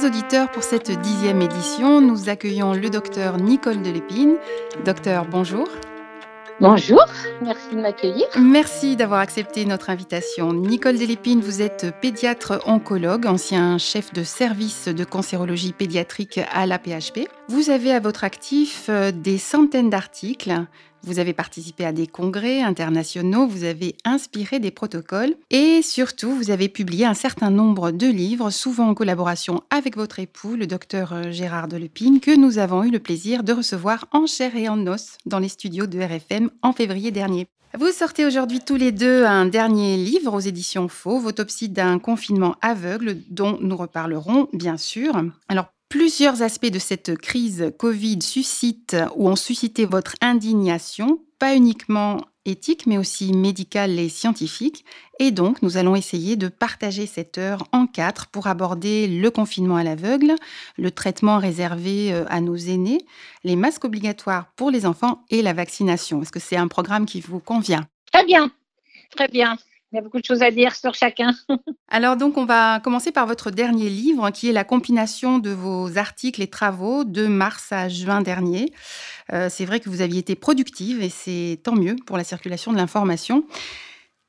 Chers auditeurs, pour cette dixième édition, nous accueillons le docteur Nicole Delépine. Docteur, bonjour. Bonjour, merci de m'accueillir. Merci d'avoir accepté notre invitation. Nicole Delépine, vous êtes pédiatre oncologue, ancien chef de service de cancérologie pédiatrique à la PHP. Vous avez à votre actif euh, des centaines d'articles vous avez participé à des congrès internationaux, vous avez inspiré des protocoles et surtout vous avez publié un certain nombre de livres, souvent en collaboration avec votre époux, le docteur euh, Gérard Delepine, que nous avons eu le plaisir de recevoir en chair et en os dans les studios de RFM en février dernier. Vous sortez aujourd'hui tous les deux un dernier livre aux éditions Fauve, Autopsie d'un confinement aveugle, dont nous reparlerons bien sûr. Alors Plusieurs aspects de cette crise Covid suscitent ou ont suscité votre indignation, pas uniquement éthique, mais aussi médicale et scientifique. Et donc, nous allons essayer de partager cette heure en quatre pour aborder le confinement à l'aveugle, le traitement réservé euh, à nos aînés, les masques obligatoires pour les enfants et la vaccination. Est-ce que c'est un programme qui vous convient? Très bien, très bien. Il y a beaucoup de choses à dire sur chacun. Alors donc, on va commencer par votre dernier livre, qui est la compilation de vos articles et travaux de mars à juin dernier. Euh, c'est vrai que vous aviez été productive et c'est tant mieux pour la circulation de l'information.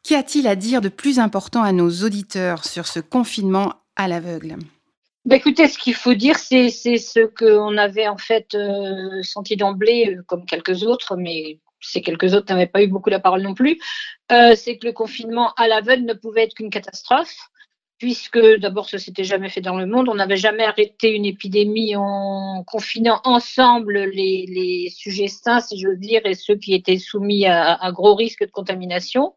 Qu'y a-t-il à dire de plus important à nos auditeurs sur ce confinement à l'aveugle? Bah, écoutez, ce qu'il faut dire, c'est ce qu'on avait en fait euh, senti d'emblée, euh, comme quelques autres, mais ces quelques autres n'avaient pas eu beaucoup la parole non plus, euh, c'est que le confinement à l'aveugle ne pouvait être qu'une catastrophe, puisque d'abord ça s'était jamais fait dans le monde, on n'avait jamais arrêté une épidémie en confinant ensemble les, sujets sains, si j'ose dire, et ceux qui étaient soumis à, à gros risques de contamination.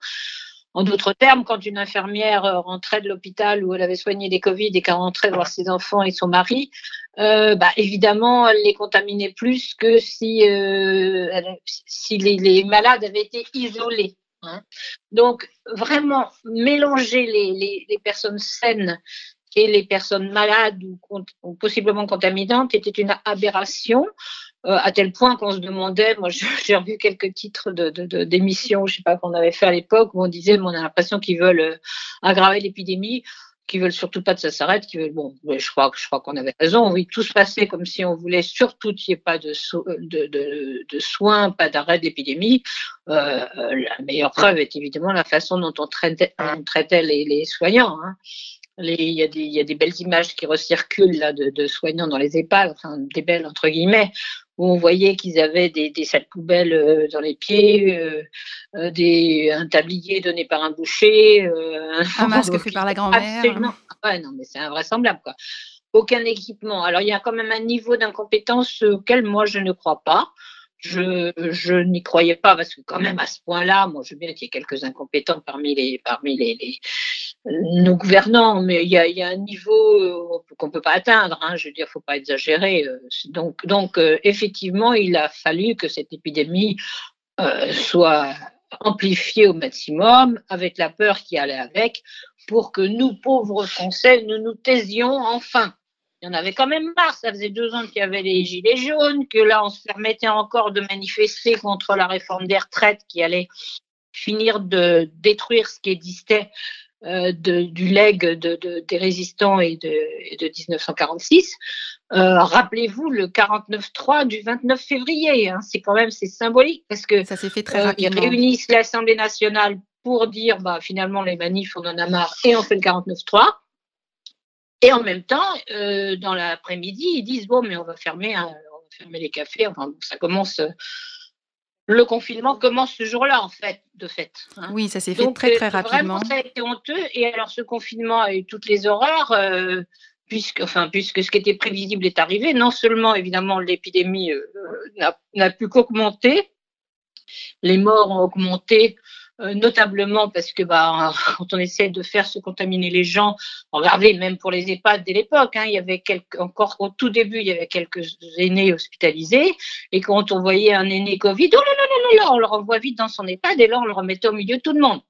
En d'autres termes, quand une infirmière euh, rentrait de l'hôpital où elle avait soigné des Covid et qu'elle rentrait voir ses enfants et son mari, euh, bah, évidemment, elle les contaminait plus que si, euh, les, malades avaient été isolés. Hein. Donc, vraiment, mélanger les, personnes saines et les personnes malades ou, possiblement contaminantes était une aberration. Euh, à tel point qu'on se demandait, moi j'ai revu quelques titres d'émissions, de, de, je sais pas qu'on avait fait à l'époque, où on disait, on a l'impression qu'ils veulent euh, aggraver l'épidémie, qu'ils veulent surtout pas que ça s'arrête, qu'ils veulent, bon, je crois, je crois qu'on avait raison, oui, tout se passait comme si on voulait surtout qu'il n'y ait pas de, euh, de, de, soins, pas d'arrêt de l'épidémie. Euh, la meilleure preuve est évidemment la façon dont on traitait, on traitait les, les soignants. Hein. Il y, a des, y, a des belles images qui recirculent là, de, de, soignants dans les EHPAD, enfin des belles entre guillemets, où on voyait qu'ils avaient des, des sacs poubelles euh, dans les pieds, euh, euh, des, un tablier donné par un boucher, un masque fait par la grand-mère. Absolument. Ouais, non, mais c'est invraisemblable, quoi. Aucun équipement. Alors, il y a quand même un niveau d'incompétence auquel moi je ne crois pas. Je, je n'y croyais pas parce que quand même à ce point-là, moi je veux bien qu'il y ait quelques incompétents parmi les parmi les, les nos gouvernants, mais il y a, y a un niveau euh, qu'on peut pas atteindre. Hein, je veux dire, faut pas exagérer. Euh, donc donc euh, effectivement, il a fallu que cette épidémie euh, soit amplifiée au maximum avec la peur qui allait avec pour que nous pauvres Français nous nous taisions enfin il y en avait quand même marre. Ça faisait deux ans qu'il y avait les gilets jaunes, que là, on se permettait encore de manifester contre la réforme des retraites qui allait finir de détruire ce qui existait euh, du legs de, des résistants et de, 1946. Euh, rappelez-vous le 49-3 du 29 février. Hein. c'est quand même c'est symbolique parce que ça s'est fait très euh, rapidement. Ils réunissent l'Assemblée nationale pour dire bah finalement les manifs on en a marre et on fait le 49-3. Et en même temps, euh, dans l'après-midi, ils disent bon, mais on va fermer, on va fermer les cafés. Enfin, ça commence. le confinement commence ce jour-là, en fait, de fait. Hein. Oui, ça s'est fait très très euh, rapidement. Vraiment, ça a été honteux. Et alors, ce confinement a eu toutes les horreurs. Euh, puisque, enfin, puisque ce qui était prévisible est arrivé, non seulement évidemment l'épidémie n'a pu qu'augmenter, les morts ont augmenté euh, notablement parce que bah, quand on essaie de faire se contaminer les gens, regardez, même pour les EHPAD dès l'époque, hein, il y avait quelques, encore au tout début, il y avait quelques aînés hospitalisés, et quand on voyait un aîné Covid, oh là là là là, on le renvoie vite dans son EHPAD, et là on le remettait au milieu de tout le monde.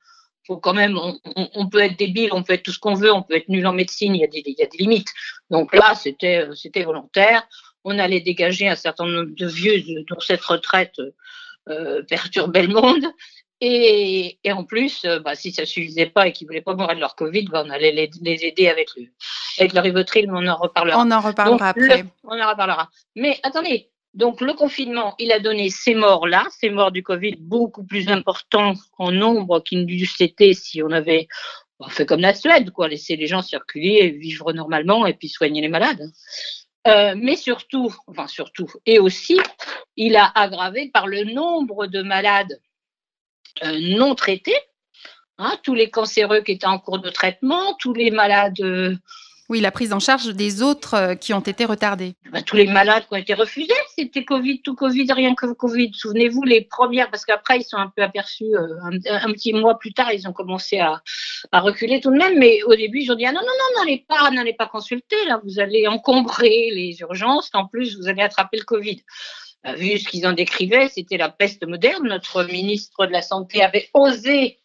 Faut quand même, on, on, peut être débile, on peut être tout ce qu'on veut, on peut être nul en médecine, il y a des, il y a des limites. Donc là, c'était, c'était volontaire. On allait dégager un certain nombre de vieux dont cette retraite euh, perturbait le monde. Et, et, en plus, euh, bah, si ça suffisait pas et qu'ils voulaient pas mourir de leur Covid, bah, on allait les, les, aider avec le, avec le Rivotril, mais on en reparlera. On en reparlera après. on en reparlera. Mais attendez, donc le confinement, il a donné ces morts-là, ces morts du Covid beaucoup plus importants en nombre qu'ils n'eussent été si on avait fait comme la Suède, quoi, laisser les gens circuler, vivre normalement et puis soigner les malades. Euh, mais surtout, enfin surtout, et aussi, il a aggravé par le nombre de malades non traités, hein, tous les cancéreux qui étaient en cours de traitement, tous les malades euh, oui, la prise en charge des autres euh, qui ont été retardés. Bah, tous les malades qui ont été refusés, c'était Covid, tout Covid, rien que Covid. Souvenez-vous, les premières, parce qu'après, ils sont un peu aperçus, euh, un, petit mois plus tard, ils ont commencé à, à, reculer tout de même, mais au début, ils ont dit, ah non, non, non, n'allez pas, n'allez pas consulter, là, vous allez encombrer les urgences, en plus, vous allez attraper le Covid. Vu ce qu'ils en décrivaient, c'était la peste moderne. Notre ministre de la Santé avait osé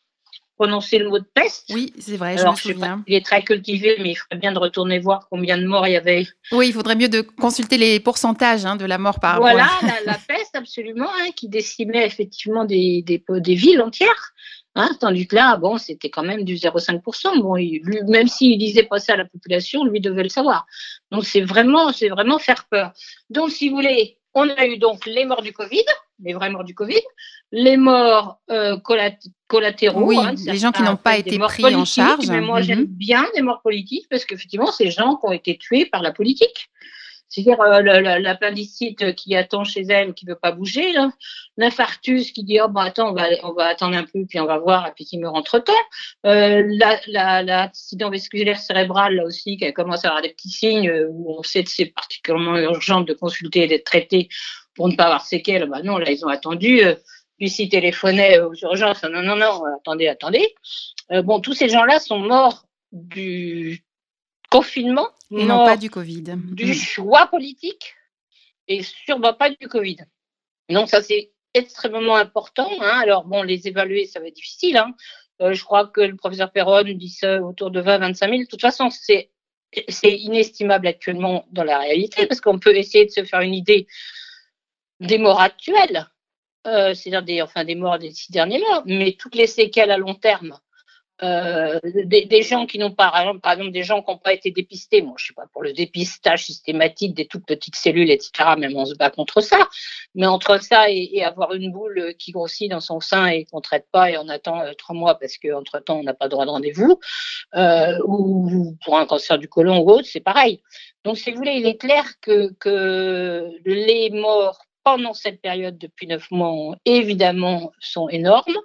prononcer le mot de peste. Oui, c'est vrai, je me souviens. il est très cultivé, mais il faudrait bien de retourner voir combien de morts il y avait. Oui, il faudrait mieux de consulter les pourcentages hein, de la mort par Voilà, la, la, peste, absolument, hein, qui décimait effectivement des, des, des villes entières. Hein, tandis que là, bon, c'était quand même du 0,5%. Bon, il, même s'il disait pas ça à la population, lui devait le savoir. Donc c'est vraiment, c'est vraiment faire peur. Donc si vous voulez, on a eu donc les morts du Covid, les vrais morts du Covid, les morts euh, collatéraux. Oui, hein, les gens qui n'ont pas été pris en charge. Mais moi, j'aime mhm. bien les morts politiques parce qu'effectivement, c'est gens qui ont été tués par la politique. C'est-à-dire euh, l'appendicite qui attend chez elle, qui veut pas bouger, l'infarctus qui dit oh bah attends on va on va attendre un peu puis on va voir et puis qui meurt entre temps, euh, l'accident vasculaire cérébral là aussi qui commence à avoir des petits signes où on sait que c'est particulièrement urgent de consulter et d'être traité pour ne pas avoir séquelles. Bah non là ils ont attendu. Euh, puis s'ils téléphonaient aux urgences, non non non attendez attendez. Euh, bon tous ces gens-là sont morts du confinement. Et non pas du Covid. Du choix politique et sûrement pas du Covid. Donc ça c'est extrêmement important. Hein. Alors bon, les évaluer, ça va être difficile. Hein. Euh, je crois que le professeur Perron dit ça autour de 20-25 000. De toute façon, c'est c'est inestimable actuellement dans la réalité parce qu'on peut essayer de se faire une idée des morts actuelles, euh, c'est-à-dire des, enfin, des morts des six derniers mois, mais toutes les séquelles à long terme euh, des, gens qui n'ont pas, par exemple, des gens qui n'ont pas été dépistés, moi je sais pas, pour le dépistage systématique des toutes petites cellules, etc., même on se bat contre ça, mais entre ça et, avoir une boule qui grossit dans son sein et qu'on traite pas et on attend euh, trois mois parce qu'entre-temps on n'a pas droit de rendez-vous, euh, ou pour un cancer du côlon ou autre, c'est pareil. Donc si vous voulez, il est clair que, que les morts pendant cette période depuis neuf mois, évidemment, sont énormes.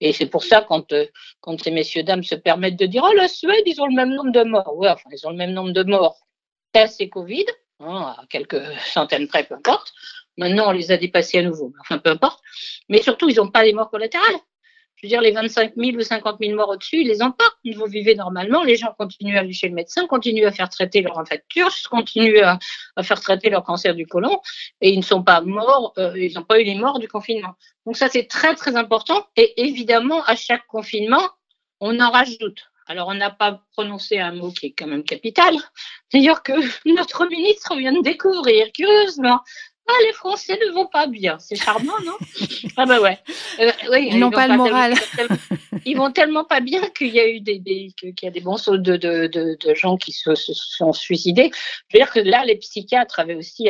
Et c'est pour ça, quand, euh, quand ces messieurs, dames se permettent de dire, oh, la Suède, ils ont le même nombre de morts. Oui, enfin, ils ont le même nombre de morts. C'est Covid, hein, à quelques centaines près, peu importe. Maintenant, on les a dépassés à nouveau. Enfin, peu importe. Mais surtout, ils n'ont pas les morts collatérales. Je veux dire, les 25 000 ou 50 000 morts au-dessus, ils les ont pas. Vous vivez normalement, les gens continuent à aller chez le médecin, continuent à faire traiter leur infecture, continuent à, faire traiter leur cancer du côlon, et ils ne sont pas morts, euh, ils n'ont pas eu les morts du confinement. Donc ça, c'est très, très important. Et évidemment, à chaque confinement, on en rajoute. Alors, on n'a pas prononcé un mot qui est quand même capital. C'est-à-dire que notre ministre vient de découvrir, curieusement, ah, les Français ne vont pas bien. C'est charmant, non Ah bah ouais. Euh, ils n'ont pas le moral. ils vont tellement pas bien qu'il y a eu des, qu'il y a des bons de, de, de, gens qui se, sont suicidés. Je veux dire que là, les psychiatres avaient aussi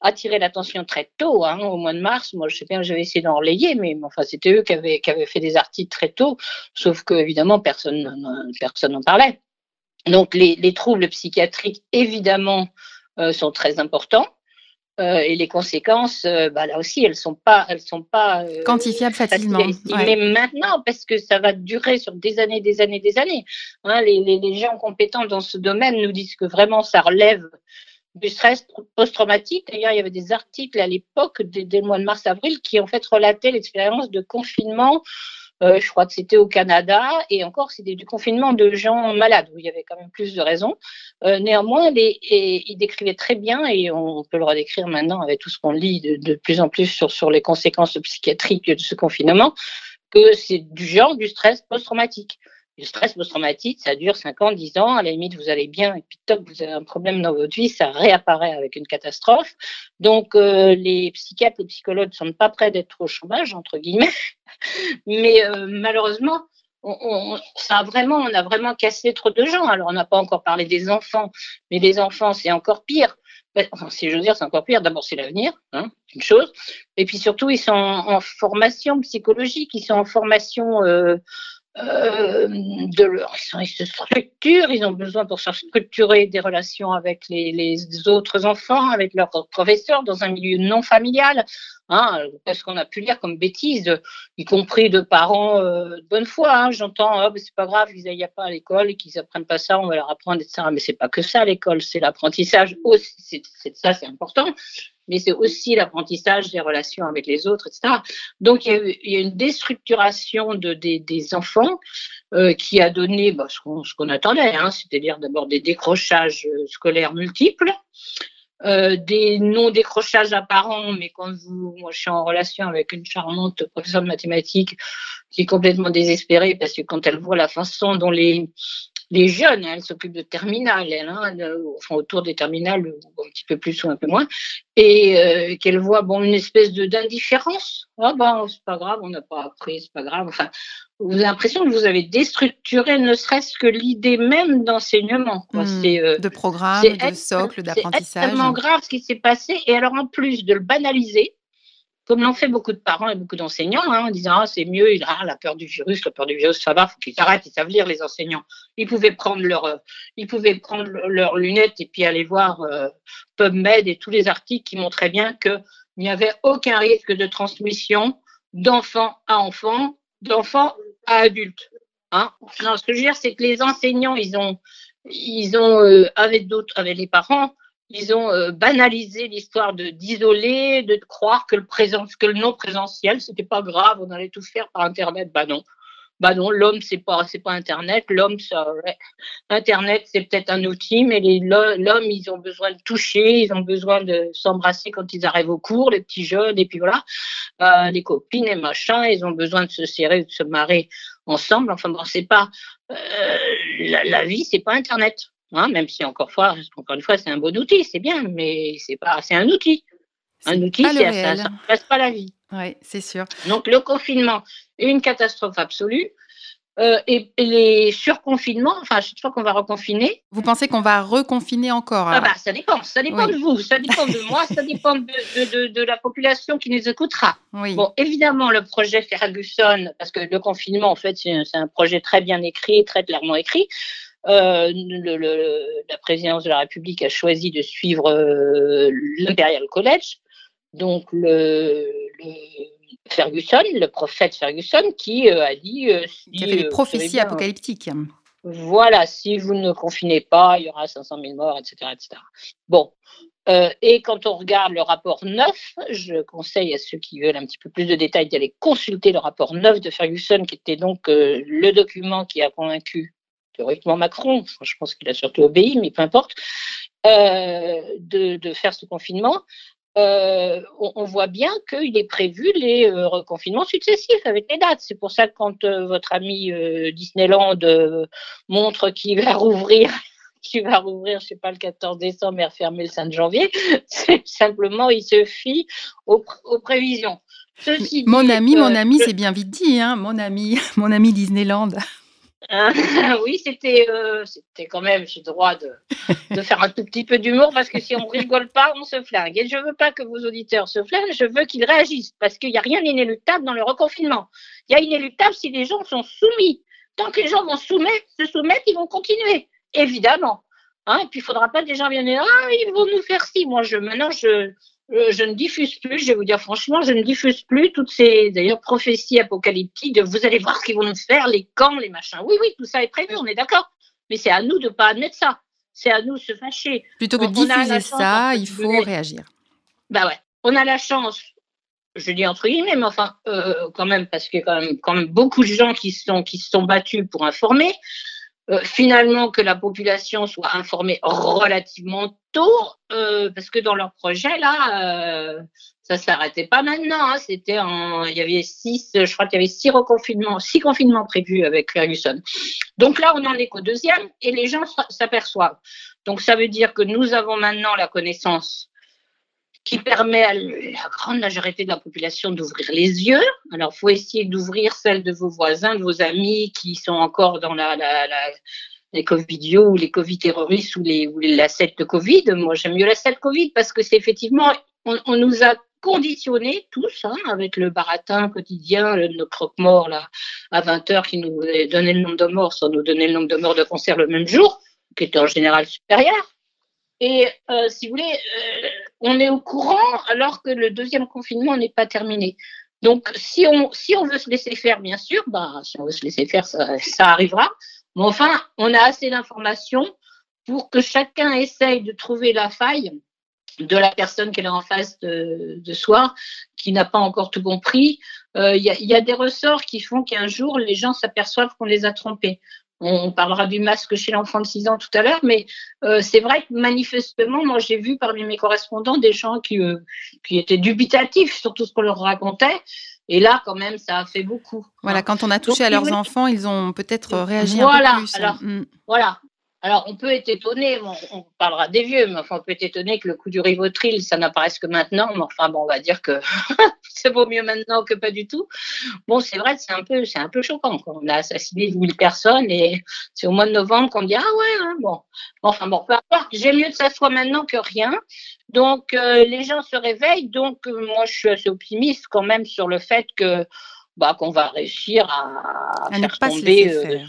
attiré l'attention très tôt, hein, au mois de mars. Moi, je sais bien, j'avais essayé d'enrayer, mais enfin, c'était eux qui avaient, qui avaient fait des articles très tôt, sauf que évidemment, personne, personne n'en parlait. Donc, les, les troubles psychiatriques, évidemment, euh, sont très importants. Euh, et les conséquences, euh, bah, là aussi, elles sont pas, elles sont pas euh, quantifiables facilement. Mais maintenant, parce que ça va durer sur des années, des années, des années. Hein, les, les, les, gens compétents dans ce domaine nous disent que vraiment ça relève du stress post-traumatique. D'ailleurs, il y avait des articles à l'époque, des, des, mois de mars-avril, qui en fait relataient l'expérience de confinement je crois que c'était au Canada, et encore, c'était du confinement de gens malades, où il y avait quand même plus de raisons. néanmoins, les, il décrivait très bien, et on peut le redécrire maintenant avec tout ce qu'on lit de, de, plus en plus sur, sur les conséquences psychiatriques de ce confinement, que c'est du genre du stress post-traumatique. Le stress post-traumatique, ça dure 5 ans, 10 ans. À la limite, vous allez bien et puis top, vous avez un problème dans votre vie, ça réapparaît avec une catastrophe. Donc, euh, les psychiatres, les psychologues ne sont pas prêts d'être au chômage, entre guillemets. Mais euh, malheureusement, on, a vraiment, cassé trop de gens. Alors, on n'a pas encore parlé des enfants, mais les enfants, c'est encore pire. Enfin, si je dire, c'est encore pire. D'abord, c'est l'avenir, hein, une chose. Et puis surtout, ils sont en, formation psychologique, ils sont en formation euh, euh, de ils, se structurent, ils ont besoin pour se structurer des relations avec les, les autres enfants, avec leurs professeurs dans un milieu non familial. Hein, parce qu'on a pu lire comme bêtises, y compris de parents euh, de bonne foi. Hein, J'entends, oh, c'est pas grave, ils n'aillent pas à l'école et qu'ils apprennent pas ça, on va leur apprendre, etc. Mais c'est pas que ça l'école, c'est l'apprentissage aussi. C'est ça, c'est important mais c'est aussi l'apprentissage des relations avec les autres, etc. Donc il y a, eu, une déstructuration de, des, des enfants euh, qui a donné bah, ce qu'on attendait, hein, c'est-à-dire d'abord des décrochages euh, scolaires multiples, euh, des non-décrochages apparents, mais quand vous, moi je suis en relation avec une charmante professeure de mathématiques qui est complètement désespérée parce que quand elle voit la façon dont les, les jeunes, hein, elles s'occupent de terminales, elles, hein, enfin autour des terminales, un petit peu plus ou un peu moins, et euh, qu'elles voient bon une espèce de d'indifférence. Ah ben c'est pas grave, on n'a pas appris, c'est pas grave. Enfin, vous avez l'impression que vous avez déstructuré ne serait-ce que l'idée même d'enseignement. Mmh, euh, de programme, de socle, d'apprentissage. C'est extrêmement grave ce qui s'est passé, et alors en plus de le banaliser, comme l'ont fait beaucoup de parents et beaucoup d'enseignants, hein, en disant ah, c'est mieux, il a la peur du virus, la peur du virus, ça va, faut qu'ils arrêtent, ils savent lire les enseignants. Ils pouvaient prendre euh, leurs lunettes et puis aller voir euh, PubMed et tous les articles qui montraient bien qu'il n'y avait aucun risque de transmission d'enfant à enfant, d'enfant à adulte. Hein. Ce que je veux dire, c'est que les enseignants, ils ont, ils ont euh, avec d'autres, avec les parents, ils ont euh, banalisé l'histoire de d'isoler, de croire que le présent, que le non présentiel, c'était pas grave, on allait tout faire par internet. Bah non, bah non, l'homme c'est pas c'est pas internet, l'homme ça, internet c'est peut-être un outil, mais l'homme ils ont besoin de toucher, ils ont besoin de s'embrasser quand ils arrivent au cours, les petits jeunes et puis voilà, euh, les copines et machin, ils ont besoin de se serrer, de se marrer ensemble. Enfin bon, c'est pas euh, la, la vie, c'est pas internet. Hein, même si encore, fois, encore une fois, c'est un bon outil, c'est bien, mais c'est pas, c'est un outil. Un outil, ça ne passe pas la vie. Oui, c'est sûr. Donc le confinement est une catastrophe absolue. Euh, et, les surconfinements, enfin, chaque fois qu'on va reconfiner. Vous pensez qu'on va reconfiner encore ah bah, Ça dépend, ça dépend de vous, ça dépend de moi, ça dépend de, de, de, la population qui nous écoutera. Oui. Bon, évidemment, le projet Ferguson, parce que le confinement, en fait, c'est un projet très bien écrit, très clairement écrit. Euh, le, la présidence de la République a choisi de suivre euh, l'Imperial College, donc le, Ferguson, le prophète Ferguson, qui euh, a dit. Si, qui a fait des prophéties apocalyptiques. Voilà, si vous ne confinez pas, il y aura 500 000 morts, etc. etc. Bon. et quand on regarde le rapport 9, je conseille à ceux qui veulent un petit peu plus de détails d'aller consulter le rapport 9 de Ferguson, qui était donc le document qui a convaincu théoriquement Macron, je pense qu'il a surtout obéi, mais peu importe, euh, de, faire ce confinement, euh, on, voit bien qu'il est prévu les euh, reconfinements successifs avec les dates. C'est pour ça que quand votre ami Disneyland montre qu'il va rouvrir, qu'il va rouvrir, je sais pas, le 14 décembre et refermer le 5 janvier, c'est simplement, il se fie aux, prévisions. mon ami, mon ami, c'est bien vite dit, hein, mon ami, mon ami Disneyland. oui, c'était euh, c'était quand même, j'ai droit de, faire un tout petit peu d'humour parce que si on rigole pas, on se flingue. Et je veux pas que vos auditeurs se flinguent, je veux qu'ils réagissent parce qu'il n'y a rien d'inéluctable dans le reconfinement. Il y a inéluctable si les gens sont soumis. Tant que les gens vont soumettre, se soumettre, ils vont continuer, évidemment. Hein, et puis il faudra pas que les gens viennent dire ah ils vont nous faire ci. Moi je maintenant je je ne diffuse plus, je vais vous dire franchement, je ne diffuse plus toutes ces d'ailleurs prophéties apocalyptiques de vous allez voir ce qu'ils vont nous faire, les camps, les machins. Oui, oui, tout ça est prévu, on est d'accord. Mais c'est à nous de ne pas admettre ça. C'est à nous de se fâcher. Plutôt que de diffuser ça, il faut réagir. Bah ouais. On a la chance, je dis entre guillemets, mais enfin, euh, quand même, parce qu'il y a quand même, quand même beaucoup de gens qui, sont, qui se sont battus pour informer. Euh, finalement que la population soit informée relativement tôt, euh, parce que dans leur projet là, euh, ça s'arrêtait pas maintenant. Hein, C'était il y avait six, je crois qu'il y avait six reconfinements, six confinements prévus avec Ferguson. Donc là, on en est qu'au deuxième et les gens s'aperçoivent. Donc ça veut dire que nous avons maintenant la connaissance qui permet à la grande majorité de la population d'ouvrir les yeux. Alors, il faut essayer d'ouvrir celle de vos voisins, de vos amis qui sont encore dans la, la, la les ou les Covid terroristes ou, les, ou la secte Covid. Moi, j'aime mieux la secte Covid parce que c'est effectivement, on, nous a conditionnés tous, hein, avec le baratin quotidien, le, nos croque-morts là, à 20 heures qui nous donnait le nombre de morts sans nous donner le nombre de morts de cancer le même jour, qui était en général supérieur. Et euh, si vous voulez, euh, on est au courant alors que le deuxième confinement n'est pas terminé. Donc, si on, si on veut se laisser faire, bien sûr, bah, si on veut se laisser faire, ça, arrivera. Mais enfin, on a assez d'informations pour que chacun essaye de trouver la faille de la personne qui est en face de, de soi, qui n'a pas encore tout compris. Il euh, a, y, a, des ressorts qui font qu'un jour, les gens s'aperçoivent qu'on les a trompés. On parlera du masque chez l'enfant de 6 ans tout à l'heure, mais euh, c'est vrai que manifestement, moi j'ai vu parmi mes correspondants des gens qui, euh, qui étaient dubitatifs sur tout ce qu'on leur racontait. Et là, quand même, ça a fait beaucoup. Voilà, quand on a touché Donc, à leurs oui. enfants, ils ont peut-être réagi voilà, un peu plus. Alors, mm. Voilà, alors, on peut être étonné, bon, on parlera des vieux, mais enfin, on peut être étonné que le coup du Rivotril, ça n'apparaisse que maintenant. Mais enfin, bon, on va dire que c'est vaut mieux maintenant que pas du tout. Bon, c'est vrai, c'est un peu, c'est un peu choquant. Quoi. On a assassiné 1000 personnes et c'est au mois de novembre qu'on dit ah ouais, hein, bon. Enfin bon, peu importe. J'ai mieux que ça soit maintenant que rien. Donc euh, les gens se réveillent. Donc euh, moi, je suis assez optimiste quand même sur le fait que bah, qu'on va réussir à, à faire tomber.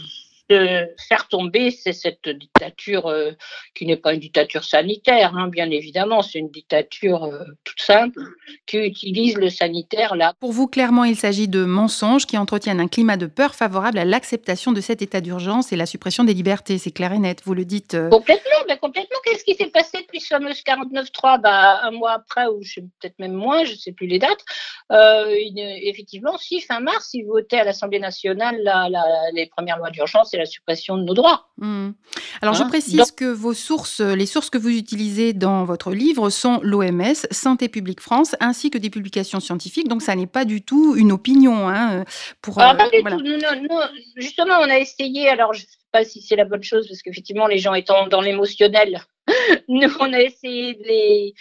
Euh, faire de faire tomber c'est cette dictature euh, qui n'est pas une dictature sanitaire, hein, bien évidemment, c'est une dictature euh, toute simple qui utilise le sanitaire là. Pour vous, clairement, il s'agit de mensonges qui entretiennent un climat de peur favorable à l'acceptation de cet état d'urgence et la suppression des libertés. C'est clair et net, vous le dites. Euh... Complètement, mais complètement. Qu'est-ce qui s'est passé depuis ce fameux 49.3 bah, Un mois après, ou peut-être même moins, je ne sais plus les dates. Une, effectivement, si fin mars, ils votaient à l'Assemblée nationale la, la, les premières lois d'urgence et la suppression de nos droits. Mmh. Alors, hein? je précise Donc, que vos sources, les sources que vous utilisez dans votre livre sont l'OMS, Santé publique France, ainsi que des publications scientifiques. Donc, ça n'est pas du tout une opinion. Hein, pour, ah, euh, voilà. tout, non, non, justement, on a essayé, alors je ne sais pas si c'est la bonne chose, parce qu'effectivement, les gens étant dans l'émotionnel, nous, on a essayé de, les,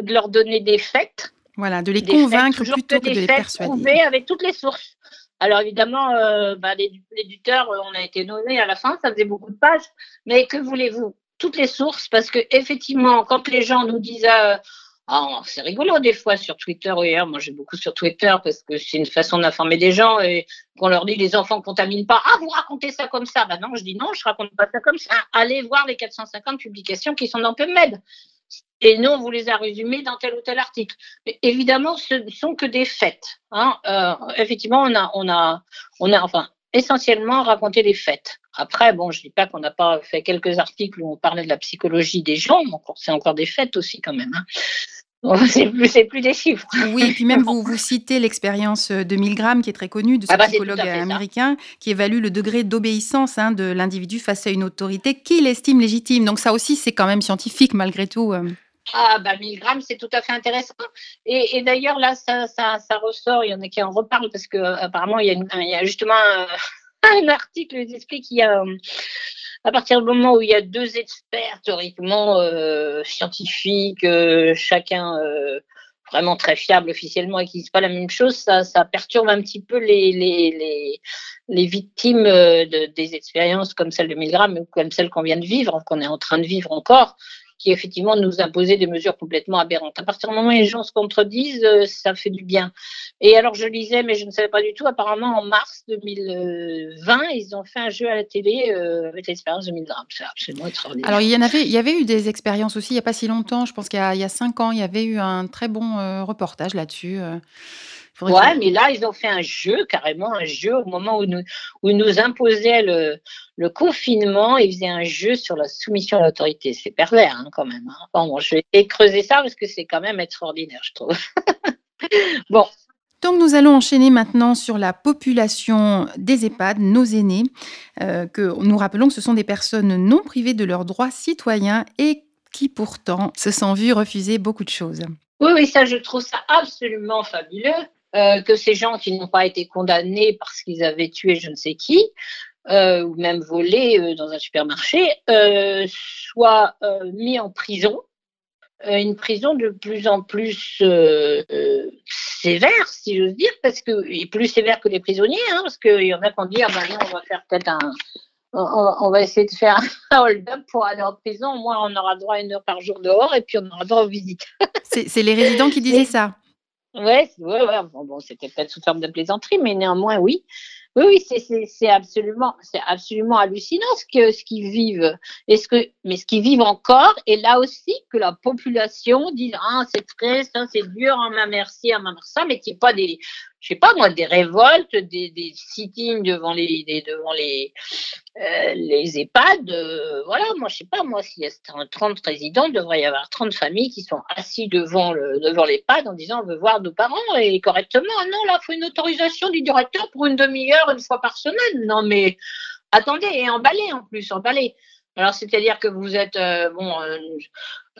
de leur donner des faits. Voilà, de les convaincre faits, plutôt que, que de les persuader. Avec toutes les sources. Alors évidemment, euh, bah, l'éditeur, on a été nommé à la fin, ça faisait beaucoup de pages, mais que voulez-vous? Toutes les sources, parce que effectivement, quand les gens nous disent euh, oh, c'est rigolo des fois sur Twitter, oui, hein, moi j'ai beaucoup sur Twitter parce que c'est une façon d'informer des gens et qu'on leur dit les enfants ne contaminent pas, ah vous racontez ça comme ça, bah non, je dis non, je raconte pas ça comme ça. Allez voir les 450 publications qui sont dans PubMed. Et nous, on vous les a résumés dans tel ou tel article. Mais évidemment, ce ne sont que des faits. Hein. Euh, effectivement, on a, essentiellement raconté des faits. Après, bon, je dis pas qu'on n'a pas fait quelques articles où on parlait de la psychologie des gens, mais c'est encore des faits aussi quand même. Hein. C'est plus, plus, des chiffres. Oui, et puis même vous, vous citez l'expérience de Milgram, qui est très connue, de ce ah bah psychologue américain, ça. qui évalue le degré d'obéissance hein, de l'individu face à une autorité qu'il estime légitime. Donc ça aussi, c'est quand même scientifique malgré tout. euh. Ah, bah, 1000 grammes, c'est tout à fait intéressant. Et, et d'ailleurs, là, ça, ça, ça, ressort, il y en a qui en reparlent parce que apparemment il y a, une, il y a justement un, un, article qui explique qu'il y a, à partir du moment où il y a deux experts théoriquement euh, scientifiques, euh, chacun euh, vraiment très fiable officiellement et qui disent pas la même chose, ça, perturbe un petit peu les, victimes de, des expériences comme celle de 1000 grammes ou comme celle qu'on vient de vivre, qu'on est en train de vivre encore qui effectivement nous imposait des mesures complètement aberrantes. À partir du moment où les gens se contredisent, euh, ça fait du bien. Et alors je lisais, mais je ne savais pas du tout, apparemment en mars 2020, ils ont fait un jeu à la télé euh, avec l'expérience de 1000 grammes. C'est absolument extraordinaire. Alors il y en avait, il y avait eu des expériences aussi il n'y a pas si longtemps, je pense qu'il y, a cinq ans, il y avait eu un très bon euh, reportage là-dessus. Euh. Ouais, que... mais là, ils ont fait un jeu, carrément un jeu, au moment où nous, où ils nous imposaient le, le confinement, ils faisaient un jeu sur la soumission à l'autorité. C'est pervers, hein, quand même. Hein. Bon, bon, je vais creuser ça parce que c'est quand même extraordinaire, je trouve. bon. Donc nous allons enchaîner maintenant sur la population des EHPAD, nos aînés, euh, que nous rappelons que ce sont des personnes non privées de leurs droits citoyens et qui pourtant se sont vues refuser beaucoup de choses. Oui, oui, ça, je trouve ça absolument fabuleux. Euh, que ces gens qui n'ont pas été condamnés parce qu'ils avaient tué je ne sais qui, euh, ou même volé euh, dans un supermarché, soient mis en prison, une prison de plus en plus sévère, si j'ose dire, parce que et plus sévère que les prisonniers, hein, parce qu'il y en a qui ont dit ah ben non, on va faire peut-être un on, va essayer de faire un hold-up pour aller en prison. Au moins, on aura droit à une heure par jour dehors et puis on aura droit aux visites. c'est les résidents qui disaient ça. Ouais, ouais, ouais. Bon, c'était peut-être sous forme de plaisanterie, mais néanmoins, oui. Oui, oui, c'est absolument, absolument hallucinant ce que ce qu'ils vivent. Ce que, mais ce qu'ils vivent encore. Et là aussi que la population dit ah c'est triste, hein, c'est dur, ah ma merci, ah ma ça, mais ait pas des, je sais pas moi, des révoltes, des, des sit-ins devant les, devant les, euh, EHPAD. Euh, voilà, moi je sais pas moi s'il y a 30 résidents, il devrait y avoir 30 familles qui sont assis devant le devant l'EHPAD en disant on veut voir nos parents et correctement. Non, là faut une autorisation du directeur pour une demi-heure une fois par semaine. Non mais attendez et emballé en plus, emballé. Alors, c'est-à-dire que vous êtes, euh, bon,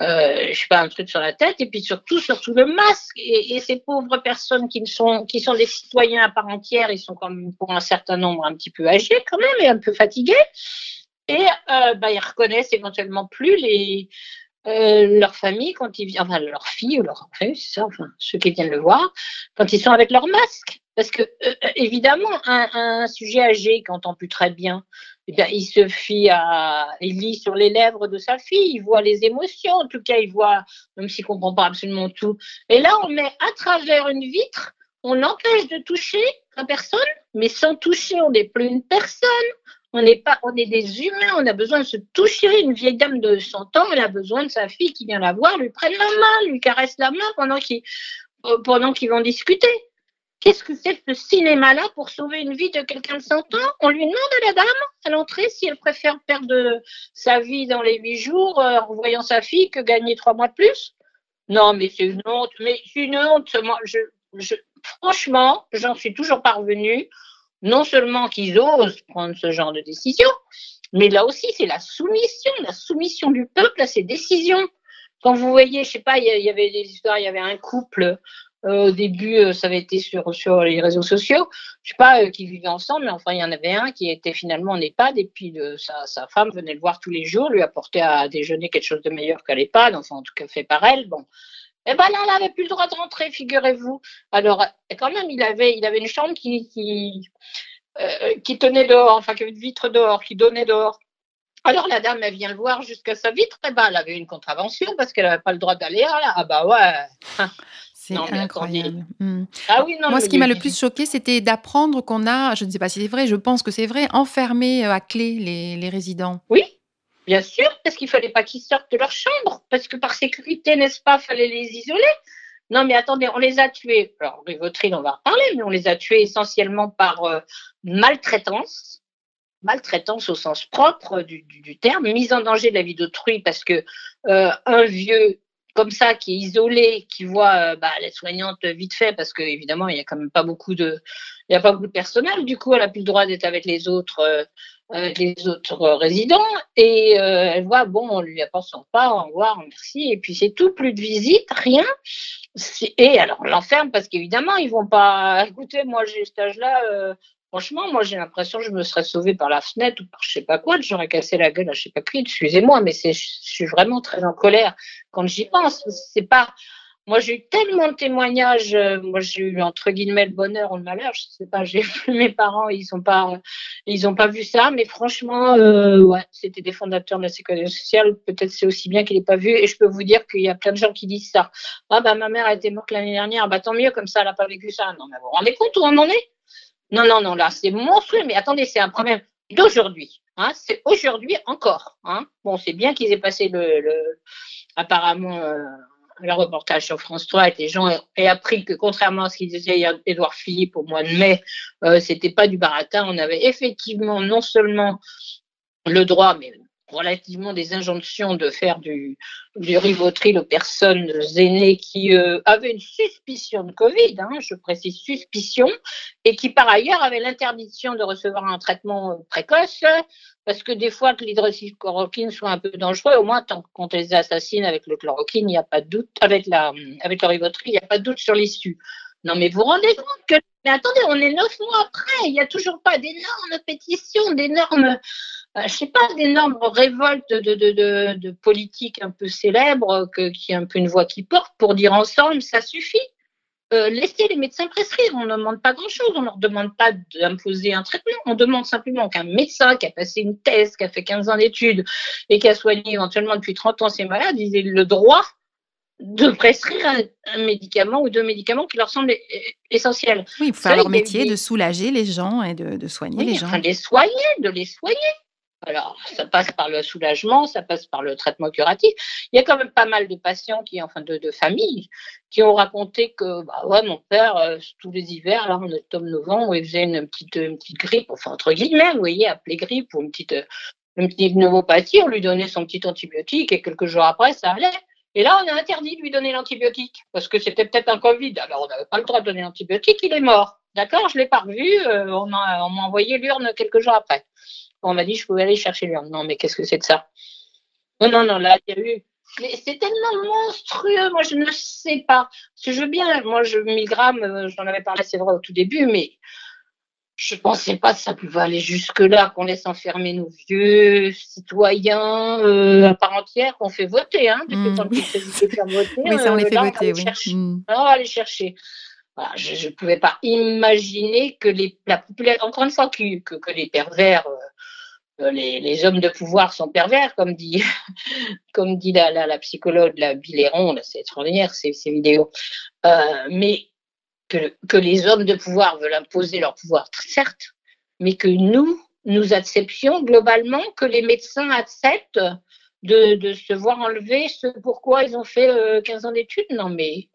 euh, euh, je sais pas, un truc sur la tête, et puis surtout, surtout le masque. Et, ces pauvres personnes qui sont, qui sont des citoyens à part entière, ils sont comme pour un certain nombre un petit peu âgés quand même, et un peu fatigués. Et bah, ils reconnaissent éventuellement plus les, leur famille quand ils enfin leur fille ou leur enfant, ça, enfin ceux qui viennent le voir, quand ils sont avec leur masque. Parce que évidemment, un, un, sujet âgé qui entend plus très bien, eh il se fie à, il lit sur les lèvres de sa fille, il voit les émotions, en tout cas, il voit, même s'il comprend pas absolument tout. Et là, on met à travers une vitre, on empêche de toucher la personne, mais sans toucher, on n'est plus une personne. On n'est pas, on est des humains, on a besoin de se toucher. Une vieille dame de 100 ans, elle a besoin de sa fille qui vient la voir, lui prenne la main, lui caresse la main pendant qu'ils, euh, pendant qu'ils vont discuter. Qu'est-ce que c'est ce cinéma-là pour sauver une vie de quelqu'un de 100 ans? On lui demande à la dame à l'entrée si elle préfère perdre sa vie dans les huit jours euh, en voyant sa fille que gagner trois mois de plus? Non, mais c'est une honte. Mais c'est une honte. Je, franchement, j'en suis toujours parvenue. Non seulement qu'ils osent prendre ce genre de décision, mais là aussi, c'est la soumission, la soumission du peuple à ses décisions. Quand vous voyez, je sais pas, il y avait des histoires, il y avait un couple euh, au début, euh, ça avait été sur, les réseaux sociaux. Je sais pas euh, qui vivaient ensemble, mais enfin, il y en avait un qui était finalement en EHPAD et puis sa, femme venait le voir tous les jours, lui apportait à déjeuner quelque chose de meilleur qu'à l'EHPAD, enfin, en tout cas fait par elle. Bon. Eh ben là, elle n'avait plus le droit de rentrer, figurez-vous. Alors, quand même, il avait, une chambre qui, tenait dehors, enfin, qui avait une vitre dehors, qui donnait dehors. Alors la dame, elle vient le voir jusqu'à sa vitre, et ben, elle avait une contravention parce qu'elle n'avait pas le droit d'aller là. Ah bah ouais. C'est incroyable. Hmm. Ah oui, non, Moi, ce qui m'a le plus choqué, c'était d'apprendre qu'on a, je ne sais pas si c'est vrai, je pense que c'est vrai, enfermé euh, à clé les, résidents. Oui, bien sûr, parce qu'il ne fallait pas qu'ils sortent de leur chambre, parce que par sécurité, n'est-ce pas, il fallait les isoler. Non, mais attendez, on les a tués. Alors, Rivotril, on va en reparler, mais on les a tués essentiellement par euh, maltraitance maltraitance au sens propre du, terme, mise en danger de la vie d'autrui parce que euh, un vieux comme ça, qui est isolé, qui voit euh, bah, les soignantes vite fait, parce qu'évidemment, il n'y a quand même pas beaucoup de, il y a pas beaucoup de personnel. Du coup, elle n'a plus le droit d'être avec les autres, euh, les autres résidents. Et elle voit, bon, on lui apporte son pas, au revoir, merci. Et puis c'est tout, plus de visite, rien. Et alors, l'enferme parce qu'évidemment, ils vont pas. Écoutez, moi, j'ai cet âge-là. Franchement, moi, j'ai l'impression que je me serais sauvée par la fenêtre ou par je sais pas quoi, j'aurais cassé la gueule à je sais pas qui, excusez-moi, mais je suis vraiment très en colère quand j'y pense. C'est pas, moi, j'ai eu tellement de témoignages. Euh, moi, j'ai eu entre guillemets le bonheur ou le malheur. Je sais pas. J'ai vu mes parents, ils sont pas, ils ont pas vu ça. Mais franchement, euh, ouais, c'était des fondateurs de la sécurité sociale. Peut-être c'est aussi bien qu'il n'ait pas vu. Et je peux vous dire qu'il y a plein de gens qui disent ça. Ah bah ma mère a été morte l'année dernière. Bah tant mieux, comme ça, elle n'a pas vécu ça. Non, mais vous vous rendez compte où on en est? Non, non, non, là, c'est monstrueux, mais attendez, c'est un problème d'aujourd'hui. Hein, c'est aujourd'hui encore. Hein. Bon, c'est bien qu'ils aient passé le, le apparemment euh, le reportage sur France 3 et les gens aient appris que contrairement à ce qu'il disait Édouard Philippe au mois de mai, euh, c'était pas du baratin. On avait effectivement non seulement le droit, mais relativement des injonctions de faire du, du aux personnes aînées qui euh, avaient une suspicion de Covid, hein, je précise suspicion, et qui par ailleurs avaient l'interdiction de recevoir un traitement euh, précoce, parce que des fois que l'hydroxychloroquine soit un peu dangereux, au moins tant qu'on les assassine avec le chloroquine, il n'y a pas de doute, avec, la, avec le rivotril, il n'y a pas de doute sur l'issue. Non, mais vous rendez compte que. Mais attendez, on est neuf mois après, il n'y a toujours pas d'énormes pétitions, d'énormes. Euh, je sais pas, d'énormes révoltes de, de, de, de, politiques un peu célèbres, que, qui a un peu une voix qui porte, pour dire ensemble, ça suffit. Euh, laissez les médecins prescrire. On ne demande pas grand-chose. On ne leur demande pas d'imposer un traitement. On demande simplement qu'un médecin qui a passé une thèse, qui a fait 15 ans d'études et qui a soigné éventuellement depuis 30 ans ses malades, il ait le droit de prescrire un, médicament ou deux médicaments qui leur semblent essentiels. Oui, pour faire leur métier de soulager les gens et de, de soigner les gens. de les soigner, de les soigner. Alors, ça passe par le soulagement, ça passe par le traitement curatif. Il y a quand même pas mal de patients qui, enfin, de, familles, qui ont raconté que, bah mon père, euh, tous les hivers, là, en octobre-novembre, il faisait une petite, une petite grippe, enfin, entre guillemets, vous voyez, appelée grippe ou une petite, une petite pneumopathie, on lui donnait son petit antibiotique et quelques jours après, ça allait. Et là, on a interdit de lui donner l'antibiotique parce que c'était peut-être un Covid. Alors, on n'avait pas le droit de donner l'antibiotique, il est mort. D'accord? Je ne l'ai pas revu. Euh, on m'a envoyé l'urne quelques jours après. On m'a dit je pouvais aller chercher l'urne. Non, mais qu'est-ce que c'est de ça? Non, non, non, là, il y a eu. C'est tellement monstrueux, moi je ne sais pas. Parce que je veux bien, moi je 1000 grammes, euh, j'en avais parlé, c'est vrai, au tout début, mais je ne pensais pas que ça pouvait aller jusque-là, qu'on laisse enfermer nos vieux citoyens euh, à part entière, qu'on fait voter. Hein, mmh. quand oui. faire voter, oui, ça on les euh, fait voter, oui. Chercher. Mmh. on va aller chercher. Voilà, je ne pouvais pas imaginer que les, la population, encore une fois, que, que, que les pervers, euh, les, les, hommes de pouvoir sont pervers, comme dit, comme dit la, la, la psychologue, la Biléron, c'est extraordinaire ces, ces vidéos. Euh, mais que, que les hommes de pouvoir veulent imposer leur pouvoir, certes, mais que nous, nous acceptions globalement que les médecins acceptent de, de se voir enlever ce pourquoi ils ont fait euh, 15 ans d'études. Non, mais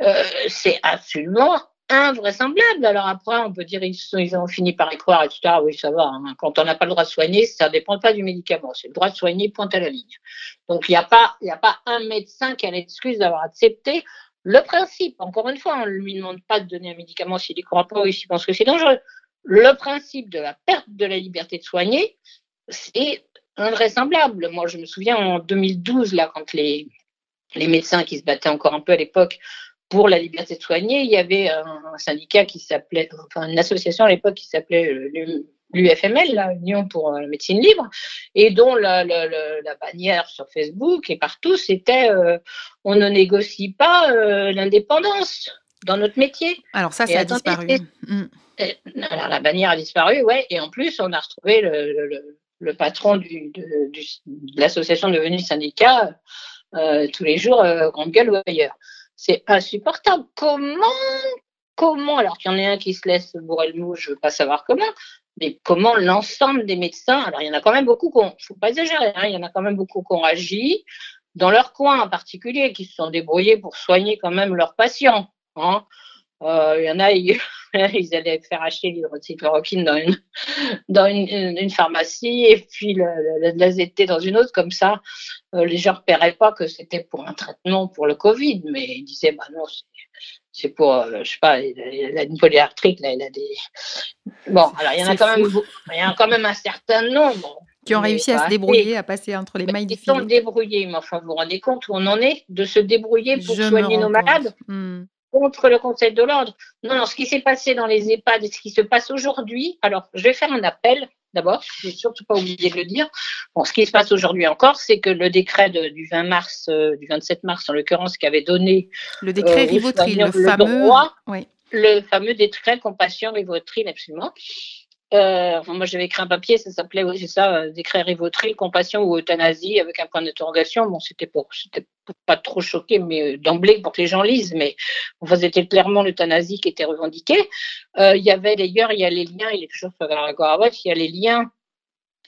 euh, c'est absolument invraisemblable. Alors après, on peut dire ils, ont fini par y croire, etc. Oui, ça va. Hein. Quand on n'a pas le droit de soigner, ça ne dépend pas du médicament. C'est le droit de soigner, point à la ligne. Donc il n'y a, pas, un médecin qui a l'excuse d'avoir accepté le principe, encore une fois, on ne lui demande pas de donner un médicament s'il n'y croit pas ou s'il pense que c'est dangereux. Le principe de la perte de la liberté de soigner, c'est invraisemblable. Moi, je me souviens en 2012, là, quand les médecins qui se battaient encore un peu à l'époque pour la liberté de soigner, il y avait un syndicat qui s'appelait, enfin une association à l'époque qui s'appelait l'UFML, l'Union pour la médecine libre, et dont la, la, la, bannière sur Facebook et partout, c'était euh, on ne négocie pas euh, l'indépendance dans notre métier. Alors ça, ça a disparu. Mm. alors la bannière a disparu, ouais, et en plus, on a retrouvé le, le patron du, de, l'association devenue syndicat euh, tous les jours, euh, grande gueule ou ailleurs. C'est insupportable. Comment, comment, alors qu'il y en a un qui se laisse bourrer le mou, je veux pas savoir comment, mais comment l'ensemble des médecins, alors il y en a quand même beaucoup qui ont, faut pas exagérer, hein, il y en a quand même beaucoup qui ont agi dans leur coin en particulier, qui se sont débrouillés pour soigner quand même leurs patients. Hein. Euh, il y en a, ils allaient faire acheter l'hydroxychloroquine dans une, dans une, une, pharmacie et puis le, le, l'AZT dans une autre, comme ça, euh, les gens ne repéraient pas que c'était pour un traitement pour le Covid, mais ils disaient, bah non, c'est, pour, euh, je sais pas, il a une polyarthrite, là, il a des. Bon, alors il y en a quand même, il y en a quand même un certain nombre. Qui ont réussi à se débrouiller, à passer entre les mailles du filet. Ils sont débrouillés, mais enfin, vous vous rendez compte où on en est de se débrouiller pour Je soigner nos malades? Hmm. Contre le Conseil de l'ordre. Non, non, ce qui s'est passé dans les EHPAD et ce qui se passe aujourd'hui, alors je vais faire un appel d'abord, je n'ai surtout pas oublié de le dire. Bon, ce qui se passe aujourd'hui encore, c'est que le décret de, du 20 mars, euh, du 27 mars en l'occurrence, qui avait donné le décret euh, Rivotril, le, le fameux, droit, oui. le fameux décret compassion Rivotril, absolument. Euh, moi, j'avais écrit un papier, ça s'appelait, c'est ça, euh, décret Rivotril, compassion ou euthanasie, avec un point d'interrogation. Bon, c'était pour, c'était pas trop choquer, mais euh, d'emblée pour que les gens lisent, mais enfin, c'était clairement l'euthanasie qui était revendiquée. Euh, il y avait d'ailleurs, il y a les liens, il est toujours sur la il y a les liens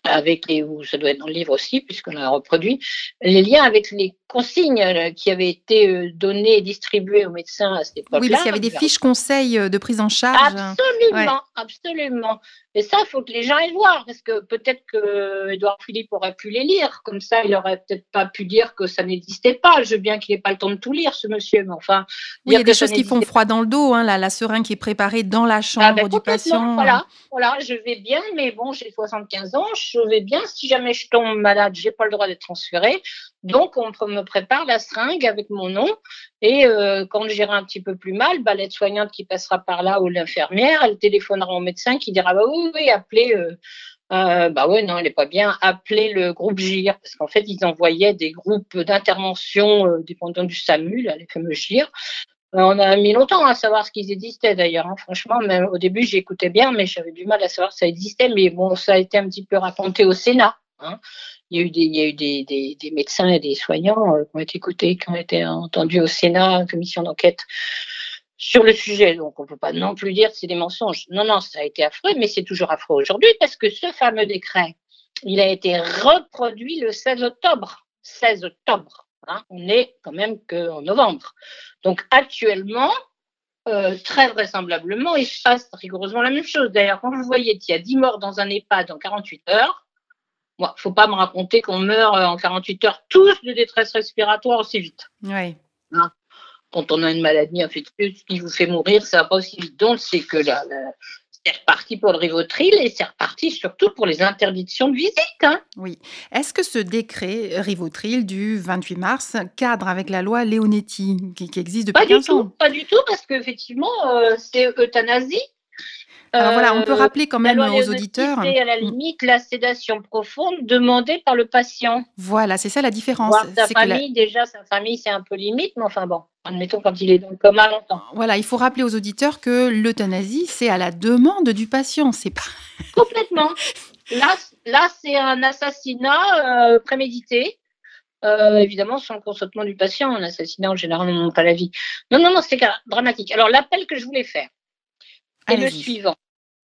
avec les, ou ça doit être dans le livre aussi, puisqu'on a reproduit, les liens avec les consignes euh, qui avaient été euh, données et distribuées aux médecins à cette époque-là. Oui, parce qu'il y avait des fiches conseils euh, de prise en charge. Absolument, absolument. Et ça, il faut que les gens aillent voir, parce que peut-être que Edouard Philippe aurait pu les lire. Comme ça, il aurait peut-être pas pu dire que ça n'existait pas. Je veux bien qu'il n'ait pas le temps de tout lire, ce monsieur, mais enfin. Oui, il y a des choses qui font froid dans le dos, hein, la, la seringue qui est préparée dans la ah, ben, chambre du patient. Voilà, voilà, je vais bien, mais bon, j'ai 75 ans, je vais bien. Si jamais je tombe malade, j'ai pas le droit d'être transféré. Donc, on me prépare la seringue avec mon nom. Et euh, quand j'irai un petit peu plus mal, bah, l'aide-soignante qui passera par là ou l'infirmière, elle téléphonera au médecin qui dira bah, oui, oui, appelez. Euh, euh, bah ouais, non, elle n'est pas bien. Appelez le groupe GIR, parce qu'en fait, ils envoyaient des groupes d'intervention dépendant du SAMU, là, les fameux GIR. On a mis longtemps à savoir ce qu'ils existaient d'ailleurs. Hein. Franchement, même au début, j'écoutais bien, mais j'avais du mal à savoir si ça existait. Mais bon, ça a été un petit peu raconté au Sénat. Hein il y a eu des, il y a eu des, des, des médecins et des soignants euh, qui ont été écoutés, qui ont été entendus au Sénat, commission d'enquête sur le sujet. Donc, on ne peut pas non plus dire que c'est des mensonges. Non, non, ça a été affreux, mais c'est toujours affreux aujourd'hui parce que ce fameux décret, il a été reproduit le 16 octobre. 16 octobre. Hein, on est quand même qu'en novembre. Donc, actuellement, euh, très vraisemblablement, il se passe rigoureusement la même chose. D'ailleurs, quand vous voyez qu'il y a 10 morts dans un EHPAD en 48 heures, il ne faut pas me raconter qu'on meurt euh, en 48 heures tous de détresse respiratoire aussi vite. Oui. Hein? Quand on a une maladie infectieuse qui vous fait mourir, ça va pas aussi vite. Donc, c'est que là, c'est reparti pour le Rivotril et c'est reparti surtout pour les interdictions de visite. Hein. Oui. Est-ce que ce décret Rivotril du 28 mars cadre avec la loi Leonetti qui, existe depuis pas 15 du ans? Tout, pas du tout, parce qu'effectivement, euh, c'est euthanasie alors voilà, on peut euh, rappeler quand même aux auditeurs. À la limite la sédation profonde demandée par le patient. Voilà, c'est ça la différence. sa famille, déjà, sa famille, c'est un peu limite, mais enfin bon, admettons quand il est dans le coma longtemps. Voilà, il faut rappeler aux auditeurs que l'euthanasie, c'est à la demande du patient, c'est pas. Complètement. Là, là c'est un assassinat euh, prémédité. Euh, évidemment, sans le consentement du patient, un assassinat en général ne pas la vie. Non, non, non, c'est dramatique. Alors, l'appel que je voulais faire, et le suivant.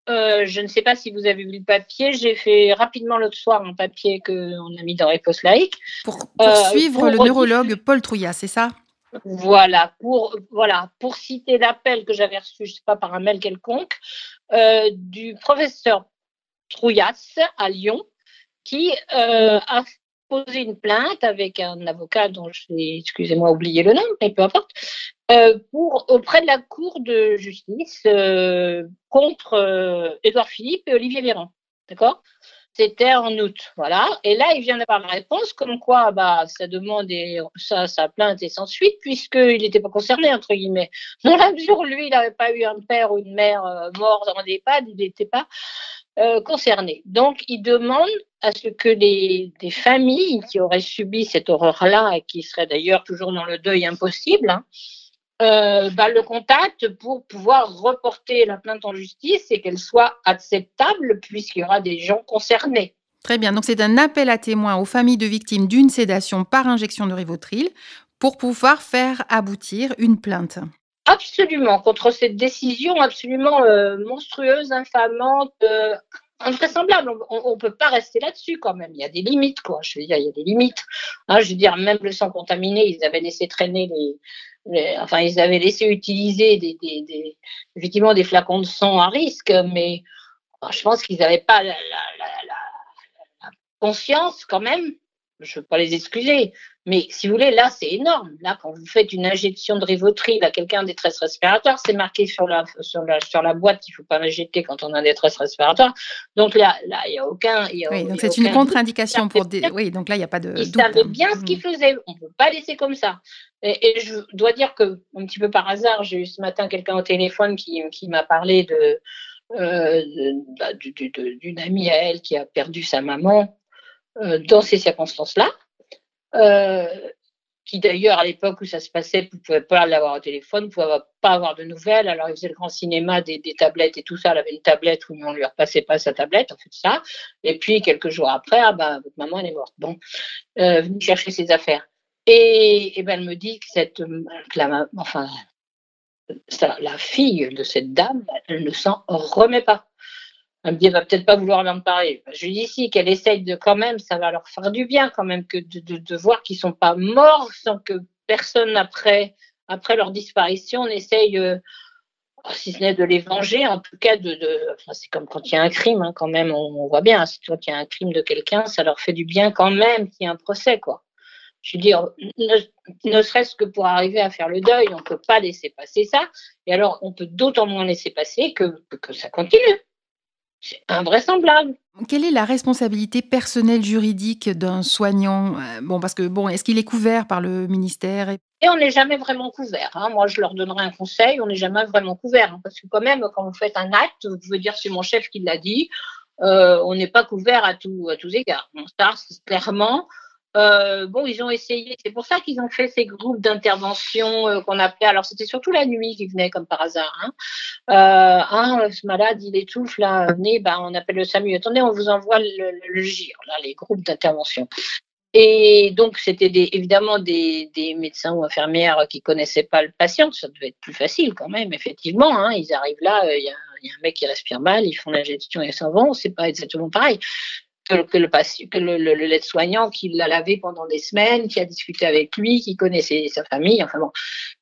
Euh, je ne sais pas si vous avez vu le papier. J'ai fait rapidement l'autre soir un papier qu'on a mis dans Réponse laïque. Pour, euh, suivre le neurologue Paul Trouillat, c'est ça? Voilà, pour, voilà, pour citer l'appel que j'avais reçu, je ne sais pas, par un mail quelconque, euh, du professeur Trouillas à Lyon, qui a posé une plainte avec un avocat dont j'ai, excusez-moi, oublié le nom, mais peu importe, euh, pour, auprès de la Cour de justice euh, contre euh, Édouard Philippe et Olivier Véran. D'accord? C'était en août. Voilà. Et là, il vient d'avoir la réponse comme quoi bah, sa demande et sa, sa plainte est sans suite puisqu'il n'était pas concerné, entre guillemets. Dans la mesure où lui, il n'avait pas eu un père ou une mère mort dans des EHPAD, il n'était pas concerné. Donc, il demande à ce que les, des familles qui auraient subi cette horreur-là et qui seraient d'ailleurs toujours dans le deuil impossible, hein, euh, bah, le contact pour pouvoir reporter la plainte en justice et qu'elle soit acceptable puisqu'il y aura des gens concernés. Très bien, donc c'est un appel à témoins aux familles de victimes d'une sédation par injection de Rivotril pour pouvoir faire aboutir une plainte. Absolument, contre cette décision absolument euh, monstrueuse, infamante, euh, invraisemblable. On ne peut pas rester là-dessus quand même. Il y a des limites, quoi. Je veux dire, il y a des limites. Hein, je veux dire, même le sang contaminé, ils avaient laissé traîner les, enfin, ils avaient laissé utiliser des, effectivement des flacons de sang à risque, mais je pense qu'ils n'avaient pas la, la, conscience quand même. Je ne veux pas les excuser, mais si vous voulez, là, c'est énorme. Là, quand vous faites une injection de Rivotril à quelqu'un en détresse respiratoire, c'est marqué sur la, sur la, sur la boîte qu'il ne faut pas l'injecter quand on a détresse respiratoire. Donc là, là, il n'y a aucun. Y a, oui, donc c'est une contre-indication pour. Des... Oui, donc là, il n'y a pas de. Ils savaient bien ce qu'ils mm. faisaient. On ne peut pas laisser comme ça. Et, je dois dire que, un petit peu par hasard, j'ai eu ce matin quelqu'un au téléphone qui, qui m'a parlé de, euh, bah, d'une amie à elle qui a perdu sa maman euh, dans ces circonstances-là. Euh, qui d'ailleurs, à l'époque où ça se passait, vous ne pouvez pas l'avoir au téléphone, vous ne pouvez pas avoir de nouvelles. Alors, il faisait le grand cinéma des, tablettes et tout ça. Elle avait une tablette où on ne lui repassait pas sa tablette, en fait, ça. Et puis, quelques jours après, ah ben, votre maman, elle est morte. Bon, euh, venez chercher ses affaires. Et, ben, elle me dit que cette, la, enfin, la fille de cette dame, elle ne s'en remet pas. Elle me dit, va peut-être pas vouloir m'en parler. Je lui dis si, qu'elle essaye de quand même, ça va leur faire du bien quand même que de, de, de voir qu'ils sont pas morts sans que personne après, après leur disparition n'essaye, euh, si ce n'est de les venger, en tout cas de, de enfin, c'est comme quand il y a un crime hein, quand même, on, voit bien, si quand il y a un crime de quelqu'un, ça leur fait du bien quand même qu'il y ait un procès quoi. Je veux dire, ne, ne serait-ce que pour arriver à faire le deuil, on ne peut pas laisser passer ça. Et alors, on peut d'autant moins laisser passer que, que ça continue. C'est invraisemblable. Quelle est la responsabilité personnelle juridique d'un soignant? Euh, Bon, parce que bon, est-ce qu'il est couvert par le ministère? Et on n'est jamais vraiment couvert. Hein. Moi, je leur donnerai un conseil, on n'est jamais vraiment couvert. Hein, parce que quand même, quand vous faites un acte, vous pouvez dire c'est mon chef qui l'a dit, euh, on n'est pas couvert à, tout, à tous égards. On ça, clairement, euh, bon, ils ont essayé, c'est pour ça qu'ils ont fait ces groupes d'intervention euh, qu'on appelait, alors c'était surtout la nuit qui venait comme par hasard. Hein. Euh, ce malade, il étouffe, là, venez, ben, on appelle le SAMU. Attendez, on vous envoie le, le, GIR, là, les groupes d'intervention. Et donc, c'était évidemment des, médecins ou infirmières qui connaissaient pas le patient. Ça devait être plus facile quand même, effectivement. Hein. Ils arrivent là, il y, a, un mec qui respire mal, ils font l'ingestion et s'en vont. C'est pas exactement pareil que, que le, que le, le, l'aide-soignant qui l'a lavé pendant des semaines, qui a discuté avec lui, qui connaissait sa famille, enfin bon.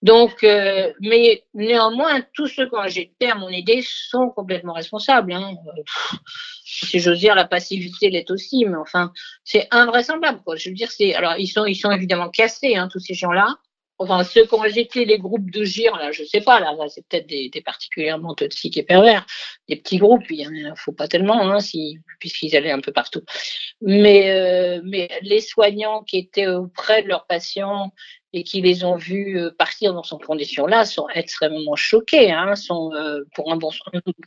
Donc, euh, mais néanmoins, tous ceux qui ont jeté à mon idée sont complètement responsables. Hein. Si j'ose dire, la passivité l'est aussi, mais enfin, c'est invraisemblable. Quoi. Je veux dire, c'est alors ils sont ils sont évidemment cassés, hein, tous ces gens-là enfin ceux qui ont jeté les groupes de gire, là, je sais pas, là, là c'est peut-être des, des, particulièrement toxiques et pervers, des petits groupes, il ne faut pas tellement, hein, si, puisqu'ils allaient un peu partout. Mais, euh, mais les soignants qui étaient auprès de leurs patients et qui les ont vus euh, partir dans ces conditions-là sont extrêmement choqués. Hein, euh, pour un bon,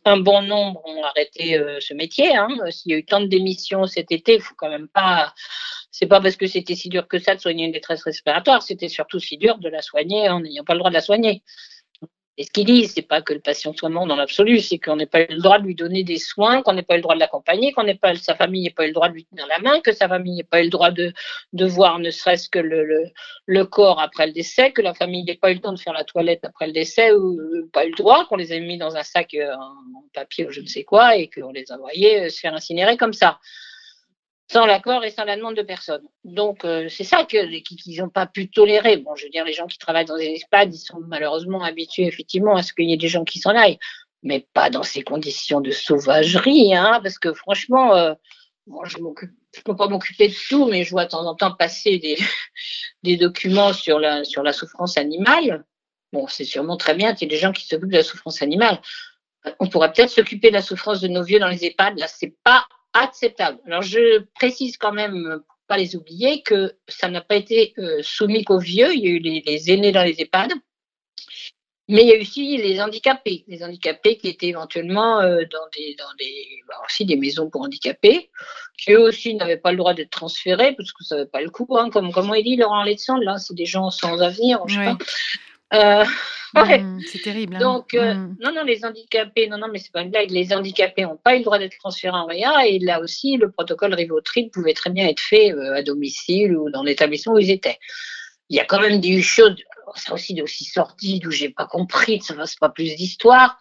un bon nombre, ont arrêté euh, ce métier. Hein. S'il y a eu tant de démissions cet été, il faut quand même pas c'est pas parce que c'était si dur que ça de soigner une détresse respiratoire, c'était surtout si dur de la soigner en n'ayant pas le droit de la soigner. Et ce qu'il dit, c'est pas que le patient soit mort dans l'absolu, c'est qu'on n'ait pas eu le droit de lui donner des soins, qu'on n'ait pas eu le droit de l'accompagner, qu'on n'ait pas sa famille n'ait pas eu le droit de lui tenir la main, que sa famille n'ait pas eu le droit de, voir ne serait-ce que le, corps après le décès, que la famille n'ait pas eu le temps de faire la toilette après le décès, ou pas eu le droit, qu'on les ait mis dans un sac euh, en papier ou je ne sais quoi, et qu'on les envoyait euh, se faire incinérer comme ça sans l'accord et sans la demande de personne. Donc, euh, c'est ça qu'ils qu n'ont pas pu tolérer. Bon, je veux dire, les gens qui travaillent dans les EHPAD, ils sont malheureusement habitués effectivement à ce qu'il y ait des gens qui s'en aillent, mais pas dans ces conditions de sauvagerie, hein, parce que franchement, euh, bon, je ne peux pas m'occuper de tout, mais je vois de temps en temps passer des, des documents sur la, sur la souffrance animale. Bon, c'est sûrement très bien qu'il y ait des gens qui s'occupent de la souffrance animale. On pourrait peut-être s'occuper de la souffrance de nos vieux dans les EHPAD. Là, c'est pas acceptable. Alors je précise quand même, pour pas les oublier, que ça n'a pas été euh, soumis qu'aux vieux. Il y a eu les, les, aînés dans les EHPAD, mais il y a eu aussi les handicapés, les handicapés qui étaient éventuellement euh, dans des, dans des, bah aussi des maisons pour handicapés, qui eux aussi n'avaient pas le droit d'être transférés parce que ça n'avait pas le coup. Hein, comme comment il dit Laurent Letsand, là, c'est des gens sans avenir, je sais pas. Euh, ouais. Mmh, c'est terrible. Hein. Donc, euh, mmh. non, non, les handicapés, non, non, mais c'est pas une blague. Les handicapés n'ont pas eu le droit d'être transférés en RIA et là aussi, le protocole Rivotril pouvait très bien être fait euh, à domicile ou dans l'établissement où ils étaient. Il y a quand même des choses, ça aussi aussi sordides où j'ai pas compris, ça c'est pas plus d'histoire.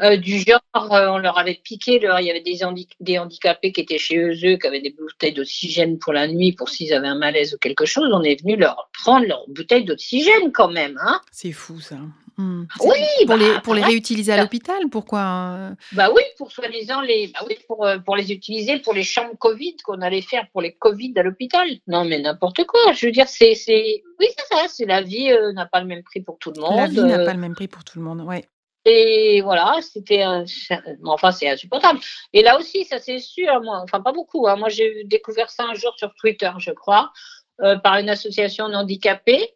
Euh, du genre, euh, on leur avait piqué, il y avait des, des, handicapés qui étaient chez eux, qui avaient des bouteilles d'oxygène pour la nuit, pour s'ils avaient un malaise ou quelque chose, on est venu leur prendre leur bouteille d'oxygène quand même. Hein c'est fou ça. Mmh. Oui, pour, bah, les, pour les réutiliser à l'hôpital, pourquoi euh? Bah oui, pour soi-disant les, bah oui, pour, pour les utiliser pour les chambres Covid qu'on allait faire pour les Covid à l'hôpital. Non mais n'importe quoi. Je veux dire, c'est, c'est, oui c'est ça, c'est la vie euh, n'a pas le même prix pour tout le monde. La vie n'a pas le même prix pour tout le monde, ouais. Et voilà, c'était, enfin, c'est insupportable. Et là aussi, ça c'est sûr, moi, enfin pas beaucoup. Hein. Moi, j'ai découvert ça un jour sur Twitter, je crois, euh, par une association handicapée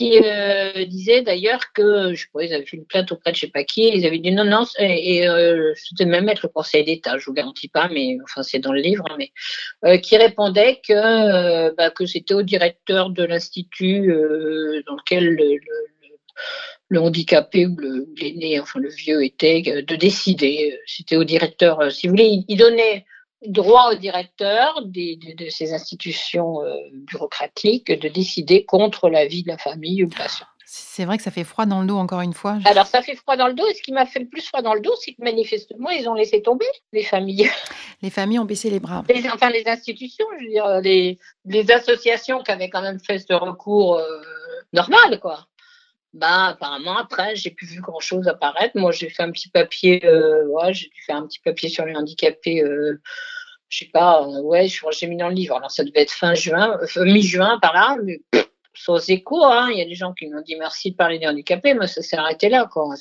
qui euh, disait d'ailleurs que, je sais pas, ils avaient fait une plainte auprès de je sais pas qui, ils avaient dit non, non, et, euh, c'était même être le Conseil d'État, je vous garantis pas, mais enfin c'est dans le livre, mais euh, qui répondait que bah, que c'était au directeur de l'institut dans lequel le, handicapé ou l'aîné, enfin le vieux était, de décider. C'était au directeur, si vous voulez, il donnait droit au directeur des, de, de, ces institutions euh, bureaucratiques de décider contre l'avis de la famille ou le patient. C'est vrai que ça fait froid dans le dos, encore une fois. Alors, ça fait froid dans le dos. Et ce qui m'a fait le plus froid dans le dos, c'est que manifestement, ils ont laissé tomber les familles. Les familles ont baissé les bras. enfin, les institutions, je veux dire, les, les associations qui avaient quand même fait ce recours euh, normal, quoi. Ben, apparemment, après, j'ai plus vu grand-chose apparaître. Moi, j'ai fait un petit papier, euh, ouais, j'ai dû faire un petit papier sur les handicapés. Euh, je sais pas, euh, ouais, j'ai mis dans le livre. Alors, ça devait être fin juin, euh, mi-juin par là, mais sans écho, hein. Il y a des gens qui m'ont dit merci de parler des handicapés, mais ça s'est arrêté là, quoi.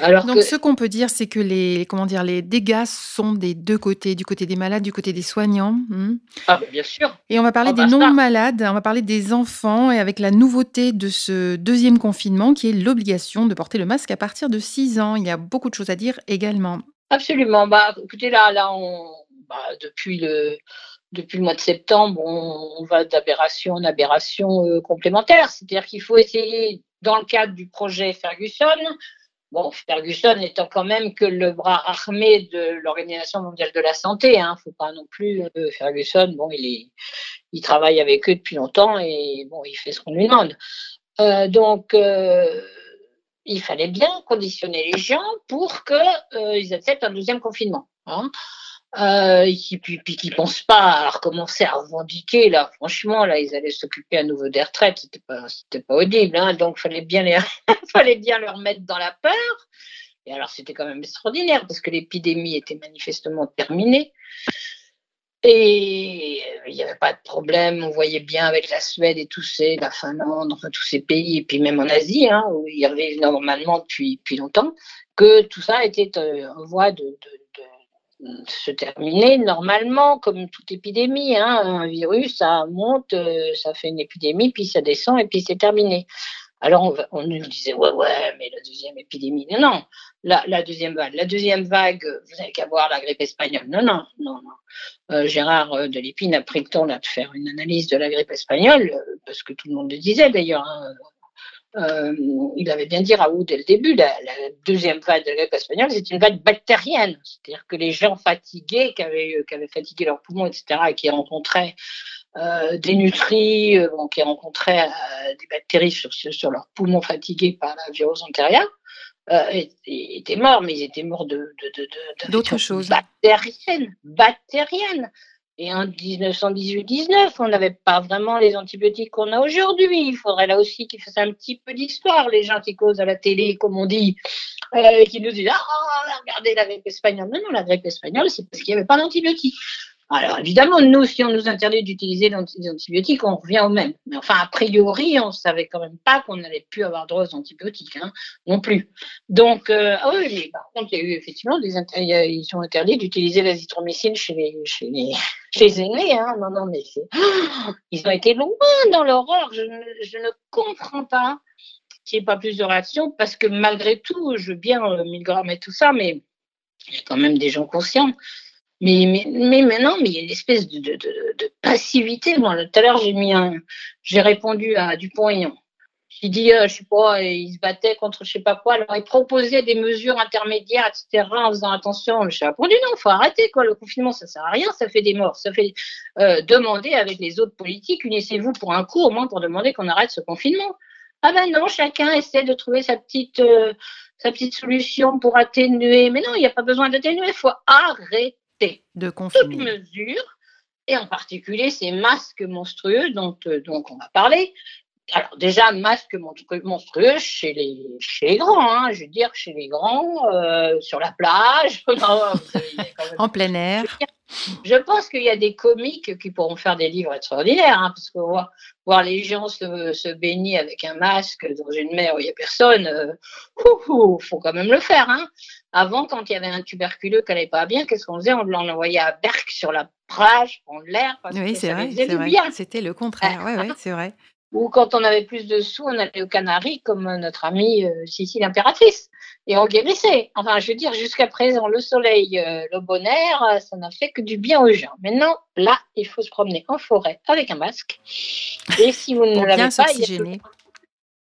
Alors Donc, ce qu'on peut dire, c'est que les, comment dire, les dégâts sont des deux côtés, du côté des malades, du côté des soignants. Hmm. Ah, bien sûr. Et on va parler des non-malades, on va parler des enfants, et avec la nouveauté de ce deuxième confinement, qui est l'obligation de porter le masque à partir de 6 ans. Il y a beaucoup de choses à dire également. Absolument. Bah, écoutez, là, là on, bah, depuis le, depuis le mois de septembre, on, va d'aberration en aberration euh, complémentaire. C'est-à-dire qu'il faut essayer, dans le cadre du projet Ferguson, bon, Ferguson étant quand même que le bras armé de l'Organisation mondiale de la santé, hein, faut pas non plus euh, Ferguson, bon, il est, il travaille avec eux depuis longtemps et bon, il fait ce qu'on lui demande. Euh, donc, il fallait bien conditionner les gens pour qu'ils acceptent un deuxième confinement. Hein euh, qui puis, qui pensent pas à recommencer à revendiquer là. Franchement là ils allaient s'occuper à nouveau des retraites. C'était pas pas audible hein, donc fallait bien les fallait bien leur mettre dans la peur. Et alors c'était quand même extraordinaire parce que l'épidémie était manifestement terminée. Et il n'y avait pas de problème. On voyait bien avec la Suède et tous ces la Finlande enfin tous ces pays et puis même en Asie hein, où il y normalement depuis depuis longtemps que tout ça était euh, en voie de se terminer normalement, comme toute épidémie. Hein. Un virus, ça monte, euh, ça fait une épidémie, puis ça descend, et puis c'est terminé. Alors on, nous disait, ouais, ouais, mais la deuxième épidémie, non, non, la, deuxième vague, la deuxième vague, vous n'avez qu'à voir la grippe espagnole. Non, non, non, non. Euh, Gérard euh, Delépine a pris le temps de faire une analyse de la grippe espagnole, parce que tout le monde le disait d'ailleurs. Hein. Euh, il avait bien dit Raoult dès le début, la, deuxième vague de la grippe espagnole, c'est une vague bactérienne. C'est-à-dire que les gens fatigués, qui avaient, qui avaient fatigué leurs poumons, etc., et qui rencontraient euh, des nutris, euh, qui rencontraient euh, des bactéries sur, sur leurs poumons fatigués par la virus antérieure, étaient morts, mais ils étaient morts de, d'autres choses. Bactériennes, bactériennes. Et en 1918-19, on n'avait pas vraiment les antibiotiques qu'on a aujourd'hui. Il faudrait là aussi qu'ils fassent un petit peu d'histoire, les gens qui causent à la télé, comme on dit, euh, qui nous disent Ah, regardez la grippe espagnole. Non, non, la grippe espagnole, c'est parce qu'il n'y avait pas d'antibiotiques. Alors évidemment, nous, si on nous interdit d'utiliser des antibiotiques, on revient au même. Mais enfin, a priori, on savait quand même pas qu'on n'allait plus avoir droit aux antibiotiques, hein, non plus. Donc, euh, ah oui, mais par contre, il y a eu effectivement des ils ont interdit d'utiliser l'azithromycine chez les, chez les, chez les aînés. Hein. Non, non, mais c'est, ils ont été loin dans l'horreur. Je, je ne comprends pas qu'il n'y ait pas plus de réactions parce que malgré tout, je veux bien euh, 1000 grammes et tout ça, mais il y a quand même des gens conscients. Mais, mais, maintenant, mais il y a une espèce de, passivité. Tout à l'heure, j'ai mis un, j'ai répondu à Dupont-Aignan. J'ai dit, euh, je sais pas, il se battait contre je sais pas quoi. Alors, il proposait des mesures intermédiaires, etc., en faisant attention. J'ai répondu, non, faut arrêter, quoi. Le confinement, ça sert à rien, ça fait des morts. Ça fait euh, demander avec les autres politiques, unissez-vous pour un coup, au moins pour demander qu'on arrête ce confinement. Ah ben non, chacun essaie de trouver sa petite, euh, sa petite solution pour atténuer. Mais non, il n'y a pas besoin d'atténuer, il faut arrêter de confiner. Toutes mesures, et en particulier ces masques monstrueux dont, euh, on va parler. Alors déjà, masques monstrueux chez les, chez les grands, hein, je veux dire chez les grands, euh, sur la plage, en plein air. Je pense qu'il y a des comiques qui pourront faire des livres extraordinaires, hein, parce que voir, voir, les gens se, se, baigner avec un masque dans une mer où il n'y a personne, il euh, faut quand même le faire. Hein. Avant, quand il y avait un tuberculeux qui n'allait pas bien, qu'est-ce qu'on faisait? On l'envoyait à Berck sur la plage, prendre l'air. Oui, c'est vrai. C'était le contraire. Oui, ouais, c'est vrai. Ou quand on avait plus de sous, on allait aux Canaries, comme notre amie euh, Sicile impératrice. Et on guérissait. Enfin, je veux dire, jusqu'à présent, le soleil, euh, le bon air, euh, ça n'a fait que du bien aux gens. Maintenant, là, il faut se promener en forêt avec un masque. Et si vous ne l'avez pas, il y, toujours,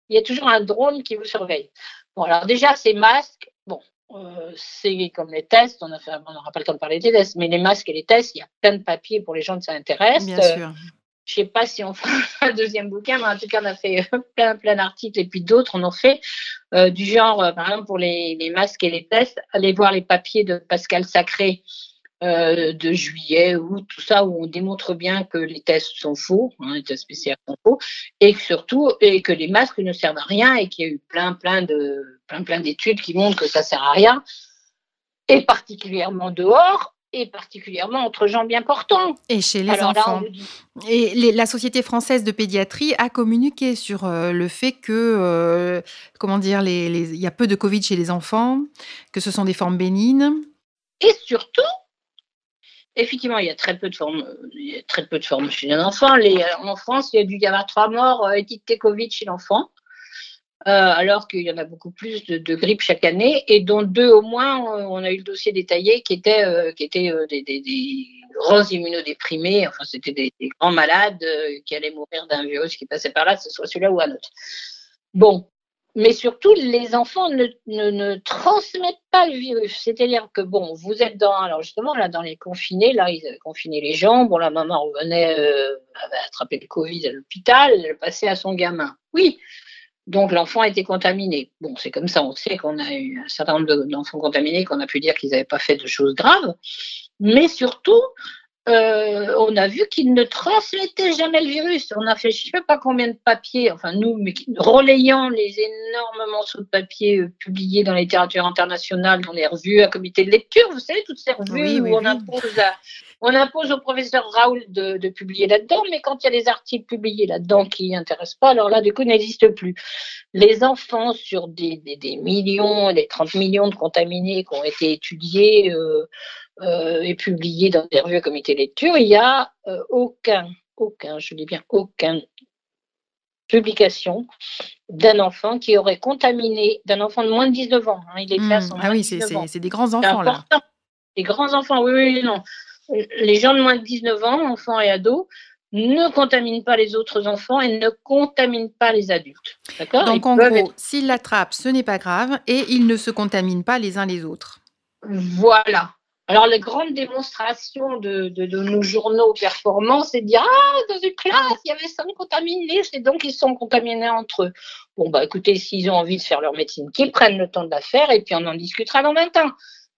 il y, a toujours un drone qui vous surveille. Bon, alors déjà, ces masques, bon, euh, c'est comme les tests, on n'aura pas le temps de parler des tests, mais les masques et les tests, il y a plein de papiers pour les gens qui s'intéressent. Bien sûr. Je sais pas si on fera un deuxième bouquin, mais en tout cas, on a fait plein, plein d'articles et puis d'autres, on en fait euh, du genre, euh, par exemple, pour les, les, masques et les tests, allez voir les papiers de Pascal Sacré euh, de juillet ou tout ça, où on démontre bien que les tests sont faux, hein, les tests spéciaux sont faux, et que surtout, et que les masques ne servent à rien et qu'il y a eu plein, plein de, plein, plein d'études qui montrent que ça sert à rien, et particulièrement dehors, et particulièrement entre gens bien portants. Et chez les enfants. et la Société française de pédiatrie a communiqué sur euh, le fait que, euh, comment dire, il y a peu de Covid chez les enfants, que ce sont des formes bénignes. Et surtout, effectivement, il y a très peu de formes, il y a très peu de formes chez les enfants. Les, en France, il y a dû y avoir trois morts euh, étiquetées Covid chez l'enfant. Euh, alors qu'il y en a beaucoup plus de, de, grippe chaque année, et dont deux au moins, on a eu le dossier détaillé qui était, euh, qui était euh, des, grands immunodéprimés, enfin c'était des, grands malades qui allaient mourir d'un virus qui passait par là, que ce soit celui-là ou un autre. Bon, mais surtout, les enfants ne, ne, ne transmettent pas le virus. C'est-à-dire que, bon, vous êtes dans, alors justement, là, dans les confinés, là, ils avaient confiné les gens. Bon, la maman revenait, euh, avait attrapé le Covid à l'hôpital, elle passait à son gamin. Oui, donc l'enfant a été contaminé. Bon, c'est comme ça, on sait qu'on a eu un certain nombre d'enfants contaminés, qu'on a pu dire qu'ils n'avaient pas fait de choses graves. Mais surtout, euh, on a vu qu'ils ne transmettaient jamais le virus. On a fait je ne sais pas combien de papiers, enfin nous, mais relayant les énormes morceaux de papier euh, publiés dans la littérature internationale, dans les revues à comité de lecture, vous savez, toutes ces revues oui, oui, où on oui. impose à, on impose au professeur Raoul de, de publier là-dedans, mais quand il y a des articles publiés là-dedans qui n'intéressent pas, alors là, du coup, n'existe plus. Les enfants sur des, des, des, millions, des 30 millions de contaminés qui ont été étudiés euh, euh, et publiés dans des revues à comité de lecture, il n'y a euh, aucun, aucun, je dis bien aucun publication d'un enfant qui aurait contaminé, d'un enfant de moins de 19 ans. Hein, il est mmh, Ah oui, c'est des grands enfants là. Des grands enfants, oui, oui, non les gens de moins de 19 ans, enfants et ados, ne contaminent pas les autres enfants et ne contaminent pas les adultes. D'accord? Donc, ils en gros, être... s'ils l'attrapent, ce n'est pas grave et ils ne se contaminent pas les uns les autres. Voilà. Alors, la grande démonstration de, de, de nos journaux performants, c'est de dire Ah, dans une classe, il y avait cinq contaminés, c'est donc ils sont contaminés entre eux. Bon, bah écoutez, s'ils ont envie de faire leur médecine, qu'ils prennent le temps de la faire et puis on en discutera dans 20 ans.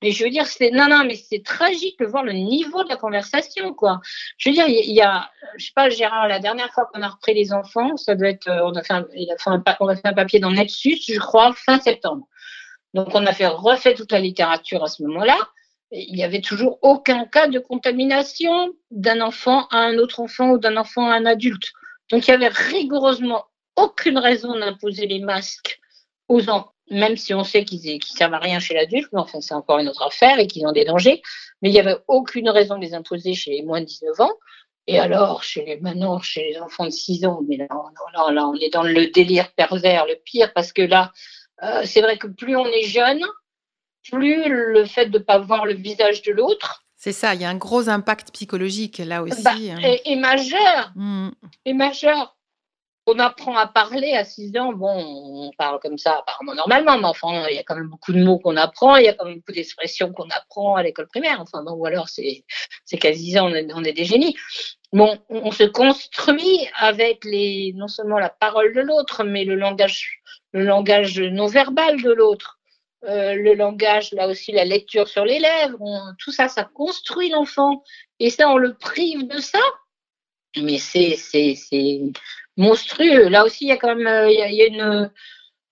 Mais je veux dire, c'est non, non, mais c'est tragique de voir le niveau de la conversation, quoi. Je veux dire, il y a, je sais pas, Gérard, la dernière fois qu'on a repris les enfants, ça doit être, on a fait un, on a fait un papier dans Nexus, je crois, fin septembre. Donc, on a fait refait toute la littérature à ce moment-là. Il n'y avait toujours aucun cas de contamination d'un enfant à un autre enfant ou d'un enfant à un adulte. Donc, il y avait rigoureusement aucune raison d'imposer les masques aux enfants même si on sait qu'ils qu servent à rien chez l'adulte, mais enfin c'est encore une autre affaire et qu'ils ont des dangers. Mais il n'y avait aucune raison de les imposer chez les moins de 19 ans. Et alors, chez les maintenant, chez les enfants de 6 ans, mais là, là, là on est dans le délire pervers, le pire, parce que là, euh, c'est vrai que plus on est jeune, plus le fait de ne pas voir le visage de l'autre. C'est ça, il y a un gros impact psychologique là aussi. Bah, et, et, majeur. Mmh. Et majeur on apprend à parler à 6 ans, bon, on parle comme ça apparemment normalement, mais enfin, il y a quand même beaucoup de mots qu'on apprend, il y a quand même beaucoup d'expressions qu'on apprend à l'école primaire, enfin, bon, ou alors c'est, qu'à 10 ans, on est, des génies. Bon, on se construit avec les, non seulement la parole de l'autre, mais le langage, le langage non verbal de l'autre. Euh, le langage, là aussi, la lecture sur les lèvres, tout ça, ça construit l'enfant. Et ça, on le prive de ça. Mais c'est, monstrueux. Là aussi, il y a quand même il y a, il y a une.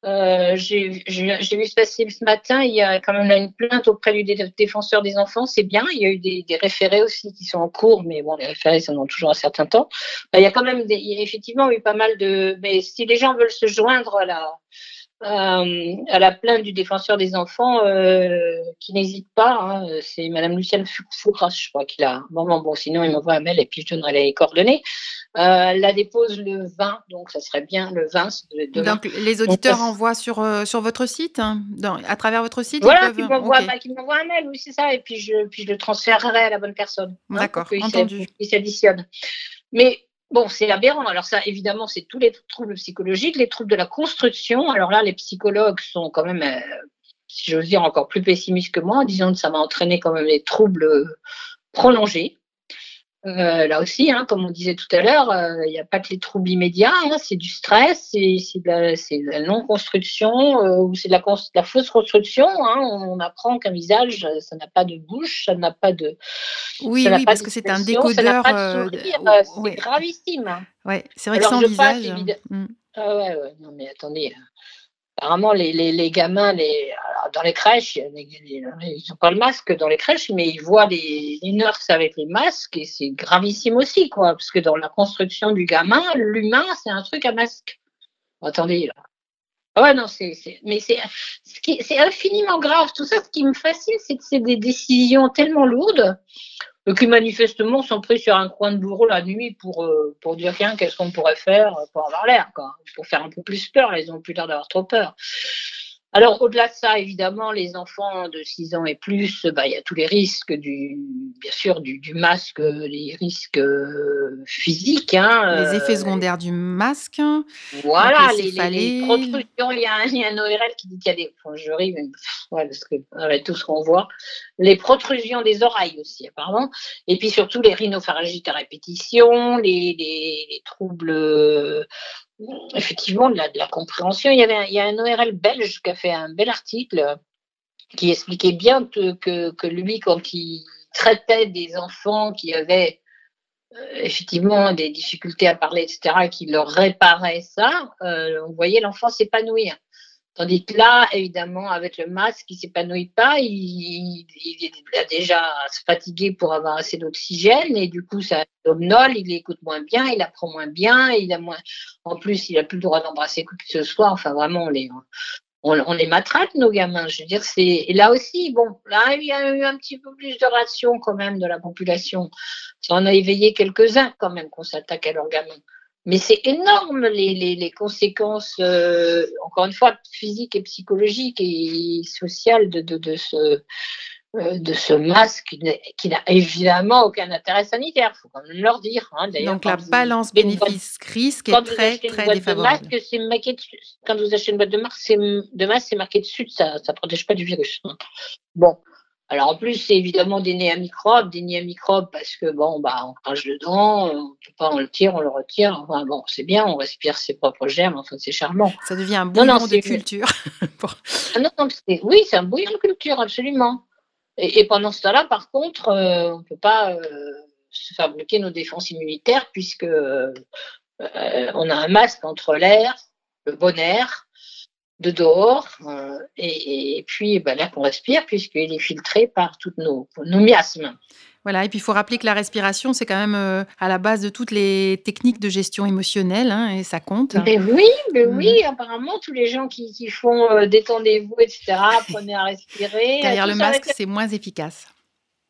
Euh, j'ai vu se passer ce matin, il y a quand même une plainte auprès du défenseur des enfants, c'est bien. Il y a eu des, des, référés aussi qui sont en cours, mais bon, les référés, ça demande toujours un certain temps. il y a quand même il y a effectivement eu pas mal de. Mais si les gens veulent se joindre à la, euh, à la plainte du défenseur des enfants, euh, qui n'hésite pas. Hein, c'est Madame Lucienne Fouras, je crois qu'il a. Bon, bon, bon, sinon il m'envoie un mail et puis je donnerai les coordonnées. Euh, la dépose le 20, donc ça serait bien le 20. Demain. Donc les auditeurs donc, envoient sur, euh, sur votre site, hein, dans, à travers votre site Voilà, qu'ils m'envoient okay. bah, un mail, oui, c'est ça, et puis je, puis je le transférerai à la bonne personne. D'accord, hein, entendu. Il s'additionne. Mais Bon, c'est aberrant. Alors ça, évidemment, c'est tous les troubles psychologiques, les troubles de la construction. Alors là, les psychologues sont quand même, euh, si j'ose dire, encore plus pessimistes que moi, en disant que ça va entraîner quand même des troubles prolongés. Euh, là aussi, hein, comme on disait tout à l'heure, euh, il n'y a pas que les troubles immédiats, hein, c'est du stress, c'est de, la non-construction euh, ou c'est de la, la, fausse construction. Hein, on, apprend qu'un visage, ça n'a pas de bouche, ça n'a pas de. Oui, oui, parce que c'est un décodeur. c'est gravissime. Ouais, c'est vrai que sans visage. Hmm. Ah ouais, ouais, non mais attendez, apparemment, les, les, les gamins, les, dans les crèches, ils n'ont pas le masque dans les crèches, mais ils voient les, les nurses avec les masques et c'est gravissime aussi, quoi. Parce que dans la construction du gamin, l'humain, c'est un truc à masque. Attendez, là. Ah ouais, non, c'est, mais c'est, c'est infiniment grave. Tout ça, ce qui me fascine, c'est que c'est des décisions tellement lourdes qui manifestement sont pris sur un coin de bureau la nuit pour, euh, pour dire qu'est-ce qu'on pourrait faire pour avoir l'air, pour faire un peu plus peur. Ils ont plus l'air d'avoir trop peur. Alors, au-delà de ça, évidemment, les enfants de 6 ans et plus, bah, il y a tous les risques, du, bien sûr, du, du masque, les risques euh, physiques. Hein, les effets euh, secondaires du masque. Voilà, les, les, protrusions. Il y, a un, il y, a un, ORL qui dit qu'il y a des. Enfin, je ris, mais ouais, parce que avec tout ce qu'on voit. Les protrusions des oreilles aussi, apparemment. Et puis surtout les rhinopharyngites à répétition, les, les troubles effectivement de la, compréhension. Il y, avait il un ORL belge qui a fait un bel article qui expliquait bien que, que, lui, quand il traitait des enfants qui avaient euh, effectivement des difficultés à parler, etc., qui leur réparait ça, euh, on voyait l'enfant s'épanouir. Tandis que là, évidemment, avec le masque, il ne s'épanouit pas, il, il, a déjà à se fatiguer pour avoir assez d'oxygène et du coup, ça somnole, il écoute moins bien, il apprend moins bien, il a moins. En plus, il n'a plus le droit d'embrasser quoi que ce soit. Enfin, vraiment, on les, on, nos gamins. Je veux dire, c'est. Et là aussi, bon, là, il y a eu un petit peu plus de ration quand même de la population. Ça en a éveillé quelques-uns quand même qu'on s'attaque à leurs gamins. Mais c'est énorme les, les, les conséquences, euh, encore une fois, physiques et psychologiques et sociales de, de, de ce, euh, de ce masque qui n'a évidemment aucun intérêt sanitaire, il faut quand même leur dire. Hein. Donc la balance bénéfice-risque est très, très défavorable. De masque, marqué quand vous achetez une boîte de masque, de c'est marqué dessus, ça ne protège pas du virus. Bon, alors en plus, c'est évidemment des nez à microbes, des nids à microbes parce que bon, bah, on crache dedans, on peut pas, on le tire, on le retire. Enfin bon, c'est bien, on respire ses propres germes, enfin c'est charmant. Ça devient un bouillon de culture. ah non, non oui, c'est un bouillon de culture, absolument. Et, pendant ce temps-là, par contre, euh, on ne peut pas euh, se faire bloquer nos défenses immunitaires puisque euh, on a un masque entre l'air, le bon air, de dehors euh, et, puis ben, l'air qu'on respire puisqu'il est filtré par toutes nos, nos miasmes. Voilà, et puis il faut rappeler que la respiration, c'est quand même euh, à la base de toutes les techniques de gestion émotionnelle, hein, et ça compte. Mais oui, mais mmh. oui, apparemment, tous les gens qui, qui font euh, détendez-vous, etc., apprenez à respirer. Derrière le masque, c'est moins efficace.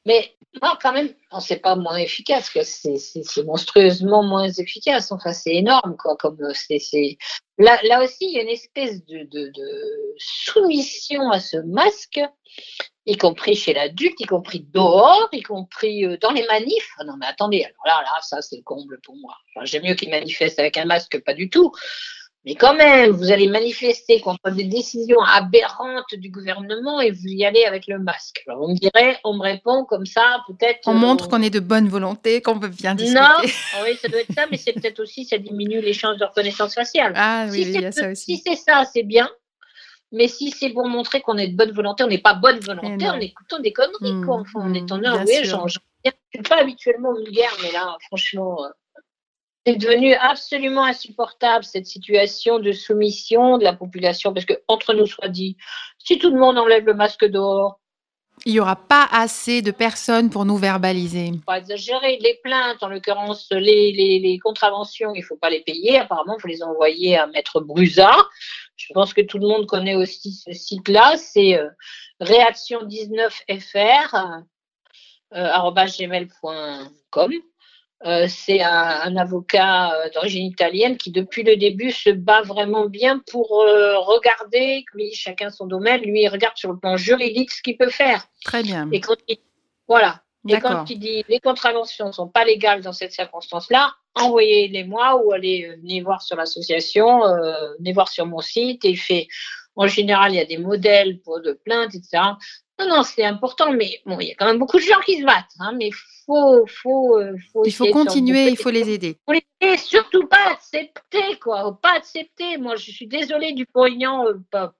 Mais non, quand même, c'est pas moins efficace, c'est monstrueusement moins efficace. Enfin, c'est énorme, quoi. Comme c'est là, là aussi, il y a une espèce de, soumission à ce masque, y compris chez l'adulte, y compris dehors, y compris euh, dans les manifs. Non, mais attendez, alors là, là, ça, c'est le comble pour moi. J'aime mieux qu'ils manifestent avec un masque que pas du tout. Mais quand même, vous allez manifester contre des décisions aberrantes du gouvernement et vous y allez avec le masque. Alors on me dirait, on me répond comme ça, peut-être. On montre euh, qu'on est de bonne volonté, qu'on veut bien discuter. Non, oui, ça doit être ça, mais c'est peut-être aussi, ça diminue les chances de reconnaissance faciale. Ah oui, il y a ça aussi. Si c'est ça, c'est bien. Mais si c'est pour montrer qu'on est de bonne volonté, on n'est pas bonne volonté, on écoute des conneries, mmh, quoi. Enfin, on est en heure, oui, je ne suis pas habituellement vulgaire, mais là, franchement. Euh, c'est devenu absolument insupportable cette situation de soumission de la population parce que entre nous soit dit, si tout le monde enlève le masque dehors, il n'y aura pas assez de personnes pour nous verbaliser. Pas exagérer. Les plaintes, en l'occurrence les, les, contraventions, il ne faut pas les payer. Apparemment, il faut les envoyer à Maître Brusa. Je pense que tout le monde connaît aussi ce site-là. C'est euh, réaction19fr, euh, gmail.com. Euh, c'est un, avocat euh, d'origine italienne qui, depuis le début, se bat vraiment bien pour euh, regarder, lui, chacun son domaine, lui, il regarde sur le plan juridique ce qu'il peut faire. Très bien. Et quand il, voilà. Et quand il dit les contraventions ne sont pas légales dans cette circonstance-là, envoyez-les-moi ou allez venez voir sur l'association, venez voir sur mon site. Et il fait, en général, il y a des modèles pour de plaintes, etc. Non, non, c'est important, mais bon, il y a quand même beaucoup de gens qui se battent, hein, mais faut, faut, euh, faut il faut continuer, il faut les aider. Faut les aider, surtout pas accepter, quoi, pas accepter. Moi, je suis désolée du poignant, euh, pas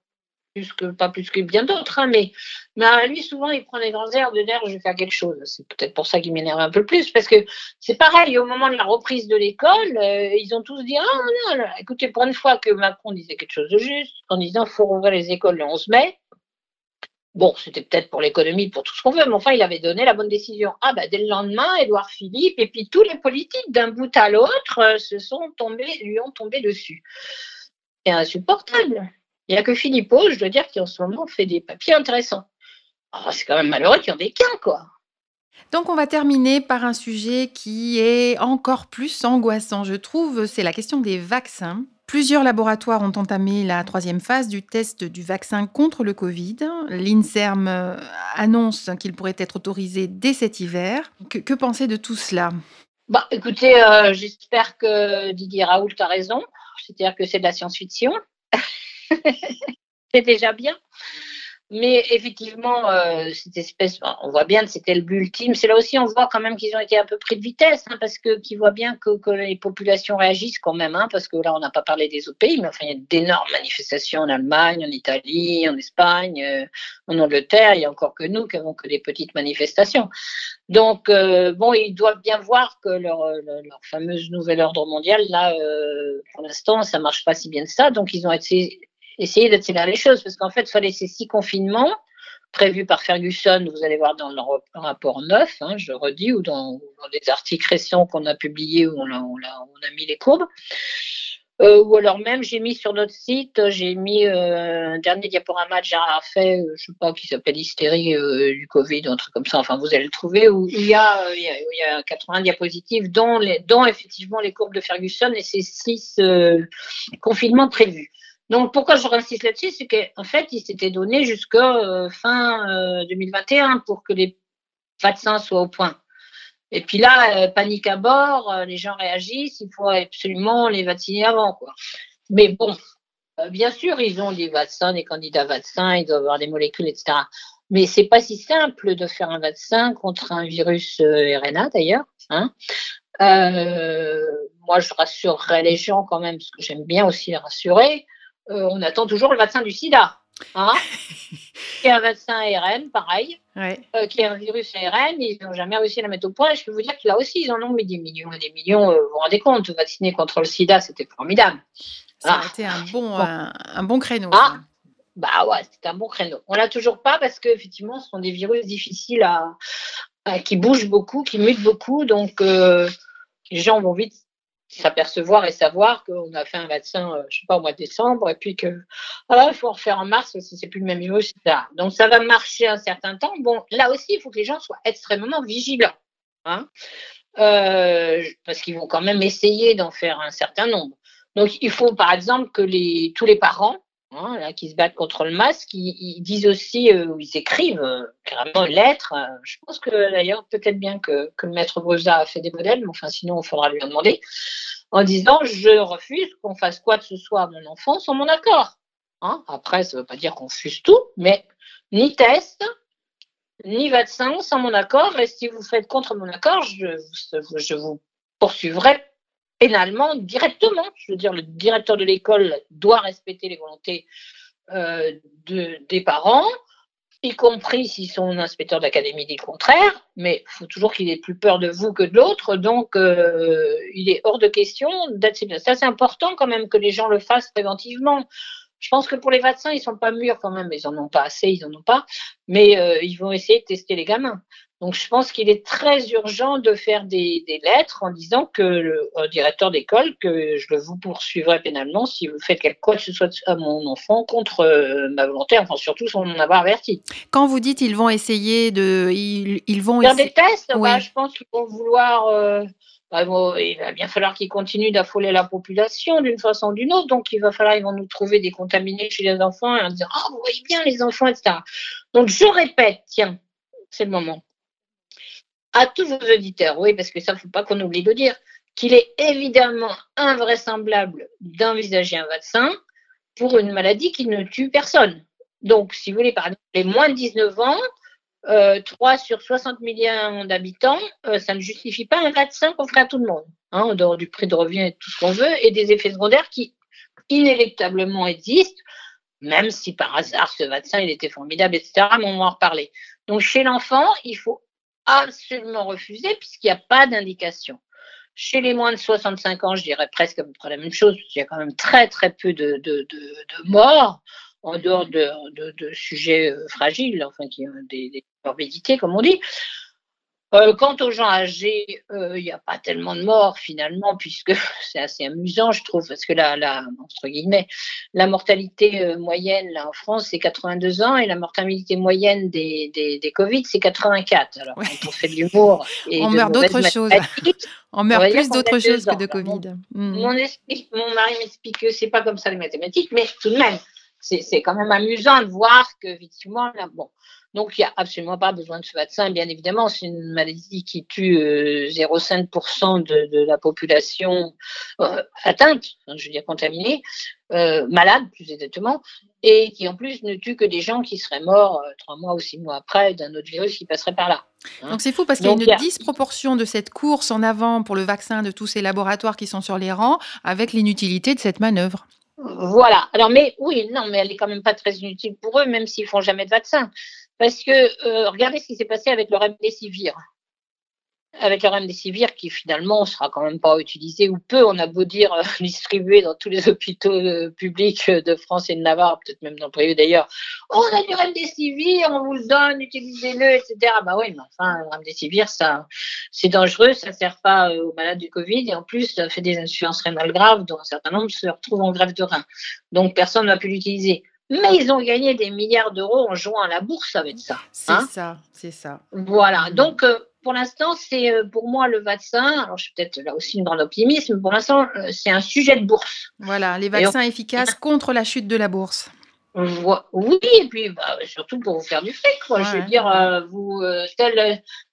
plus que pas plus que bien d'autres, hein, mais, mais lui souvent il prend des grands airs de dire je vais faire quelque chose. C'est peut-être pour ça qu'il m'énerve un peu plus, parce que c'est pareil au moment de la reprise de l'école, euh, ils ont tous dit ah non, écoutez pour une fois que Macron disait quelque chose de juste en disant faut rouvrir les écoles le 11 mai, Bon, c'était peut-être pour l'économie, pour tout ce qu'on veut, mais enfin, il avait donné la bonne décision. Ah ben, dès le lendemain, Édouard Philippe et puis tous les politiques d'un bout à l'autre euh, se sont tombés, lui ont tombé dessus. C'est insupportable. Il n'y a que Philippot, je dois dire, qui en ce moment fait des papiers intéressants. Oh, c'est quand même malheureux qu'il y en ait qu'un, quoi. Donc on va terminer par un sujet qui est encore plus angoissant, je trouve, c'est la question des vaccins. Plusieurs laboratoires ont entamé la troisième phase du test du vaccin contre le Covid. L'INSERM euh, annonce qu'il pourrait être autorisé dès cet hiver. Que, que pensez de tout cela? Bah, Écoutez, euh, j'espère que Didier Raoult a raison. C'est-à-dire que c'est de la science-fiction. c'est déjà bien. Mais effectivement, euh, cette espèce, on voit bien que c'était le but ultime. C'est là aussi, on voit quand même qu'ils ont été un peu pris de vitesse, hein, parce que qu'ils voient bien que, que, les populations réagissent quand même, hein, parce que là, on n'a pas parlé des autres pays, mais enfin, il y a d'énormes manifestations en Allemagne, en Italie, en Espagne, euh, en Angleterre. Il y a encore que nous qui avons que des petites manifestations. Donc, euh, bon, ils doivent bien voir que leur, leur, leur fameuse nouvel ordre mondial, là, euh, pour l'instant, ça marche pas si bien que ça. Donc, ils ont été essayer d'accélérer les choses, parce qu'en fait, il fallait ces six confinements prévus par Ferguson, vous allez voir dans le rapport 9, hein, je redis, ou dans, des articles récents qu'on a publiés où on a, a, a mis les courbes. Euh, ou alors même, j'ai mis sur notre site, j'ai mis euh, un dernier diaporama de Gérard fait, euh, je sais pas, qui s'appelle Hystérie euh, du Covid, un truc comme ça, enfin vous allez le trouver, où il y a, euh, il y a, il y a 80 diapositives, dont, dont effectivement les courbes de Ferguson et ces six confinements prévus. Donc, pourquoi je insiste là-dessus, c'est qu'en fait, il s'était donné jusqu'à euh, fin 2021 euh, pour que les vaccins soient au point. Et puis là, euh, panique à bord, les gens réagissent, il faut absolument les vacciner avant. Mais bon, bien sûr, ils ont des vaccins, des candidats vaccins, ils doivent avoir des molécules, etc. Mais c'est pas si simple de faire un vaccin contre un virus RNA d'ailleurs. Hein. Moi, je rassurerais les gens quand même, parce que j'aime bien aussi les rassurer. Euh, on attend toujours le vaccin du sida. Hein qui est un vaccin ARN, pareil, euh, qui est un virus ARN, ils n'ont jamais réussi à la mettre au point. je peux vous dire que là aussi, ils en ont mis des millions et des millions. Euh, vous vous rendez compte, vacciner contre le sida, c'était formidable. Ça a ah. été un bon, Un, bon créneau. Ah. Bah ouais, c'était un bon créneau. On l'a toujours pas parce qu'effectivement, ce sont des virus difficiles à, qui bougent beaucoup, qui mutent beaucoup. Donc, les gens vont vite s'apercevoir et savoir qu'on a fait un vaccin, euh, je sais pas, au mois de décembre, et puis que voilà, il faut en refaire en mars si c'est plus le même etc. Donc ça va marcher un certain temps. Bon, là aussi, il faut que les gens soient extrêmement vigilants, hein, euh, parce qu'ils vont quand même essayer d'en faire un certain nombre. Donc il faut par exemple que les, tous les parents Hein, là, qui se battent contre le masque, ils, disent aussi, euh, ils écrivent euh, carrément une lettre. Euh, je pense que d'ailleurs, peut-être bien que, que, le maître Boza a fait des modèles, mais enfin, sinon, il faudra lui en demander, en disant Je refuse qu'on fasse quoi que ce soit à mon enfant sans mon accord. Hein Après, ça ne veut pas dire qu'on refuse tout, mais ni test, ni vaccin sans mon accord. Et si vous faites contre mon accord, je, je vous poursuivrai pénalement directement. Je veux dire, le directeur de l'école doit respecter les volontés euh, de, des parents, y compris si son inspecteur d'académie dit le contraire, mais il faut toujours qu'il ait plus peur de vous que de l'autre, donc euh, il est hors de question d'être Ça, c'est important quand même que les gens le fassent préventivement. Je pense que pour les vaccins, ils sont pas mûrs quand même, ils en ont pas assez, ils en ont pas, mais euh, ils vont essayer de tester les gamins. Donc, je pense qu'il est très urgent de faire des, des lettres en disant que le directeur d'école que je vous poursuivrai pénalement si vous faites quelque chose que ce soit à mon enfant contre euh, ma volonté, enfin surtout sans m'en avoir averti. Quand vous dites ils vont essayer de, ils, ils vont faire des tests, bah, je pense qu'ils vont vouloir. Euh, bah, bon, il va bien falloir qu'ils continuent d'affoler la population d'une façon ou d'une autre. Donc, il va falloir, ils vont nous trouver des contaminés chez les enfants et en disant, ah, vous voyez bien les enfants, etc. Donc, je répète, tiens, c'est le moment à tous vos auditeurs, oui, parce que ça, ne faut pas qu'on oublie de dire, qu'il est évidemment invraisemblable d'envisager un vaccin pour une maladie qui ne tue personne. Donc, si vous voulez, par exemple, les moins de 19 ans, euh, 3 sur 60 millions d'habitants, euh, ça ne justifie pas un vaccin qu'on ferait à tout le monde, hein, en dehors du prix de revient et tout ce qu'on veut, et des effets secondaires qui inéluctablement existent, même si par hasard ce vaccin il était formidable, etc. Mais on va en reparler. Donc chez l'enfant, il faut absolument refuser puisqu'il n'y a pas d'indication. Chez les moins de 65 ans, je dirais presque à peu près la même chose, parce qu'il y a quand même très très peu de, morts en dehors de, sujets euh, fragiles, enfin qui ont des, des morbidités comme on dit. Euh, quant aux gens âgés, euh, il n'y a pas tellement de morts finalement, puisque c'est assez amusant, je trouve, parce que la, la entre guillemets, la mortalité euh, moyenne là en France c'est 82 ans et la mortalité moyenne des, des, des Covid c'est 84. Alors quand on fait de l'humour, on meurt d'autres choses. On meurt plus d'autres choses que de Covid. Mon, hmm. mon mari m'explique que c'est pas comme ça les mathématiques, mais tout de même, c'est quand même amusant de voir que effectivement là, bon donc, il n'y a absolument pas besoin de ce vaccin. Bien évidemment, c'est une maladie qui tue 0,5% euh, de, de, la population euh, atteinte, je veux dire contaminée, euh, malade plus exactement, et qui en plus ne tue que des gens qui seraient morts trois mois ou six mois après d'un autre virus qui passerait par là. Hein. Donc c'est fou parce qu'il y a une disproportion de cette course en avant pour le vaccin de tous ces laboratoires qui sont sur les rangs avec l'inutilité de cette manœuvre. Voilà. Alors, mais oui, non, mais elle est quand même pas très inutile pour eux, même s'ils font jamais de vaccin. Parce que euh, regardez ce qui s'est passé avec le remdesivir avec le remdesivir qui finalement sera quand même pas utilisé ou peu, on a beau dire euh, distribué dans tous les hôpitaux euh, publics de France et de Navarre, peut-être même dans le privé d'ailleurs. on a du remdesivir, on vous le donne, utilisez-le, etc. Bah oui, mais enfin, le remdesivir, ça, c'est dangereux, ça sert pas aux malades du Covid et en plus, ça fait des insuffisances rénales graves dont un certain nombre se retrouvent en grève de rein. Donc personne n'a pu l'utiliser. Mais ils ont gagné des milliards d'euros en jouant à la bourse avec ça. C'est hein. ça, c'est ça. Voilà. Donc, euh, pour l'instant, c'est euh, pour moi le vaccin. Alors, je suis peut-être là aussi une grande optimiste, mais pour l'instant, euh, c'est un sujet de bourse. Voilà, les vaccins efficaces contre la chute de la bourse. Oui, et puis bah, surtout pour vous faire du fric. Quoi. je veux dire, vous,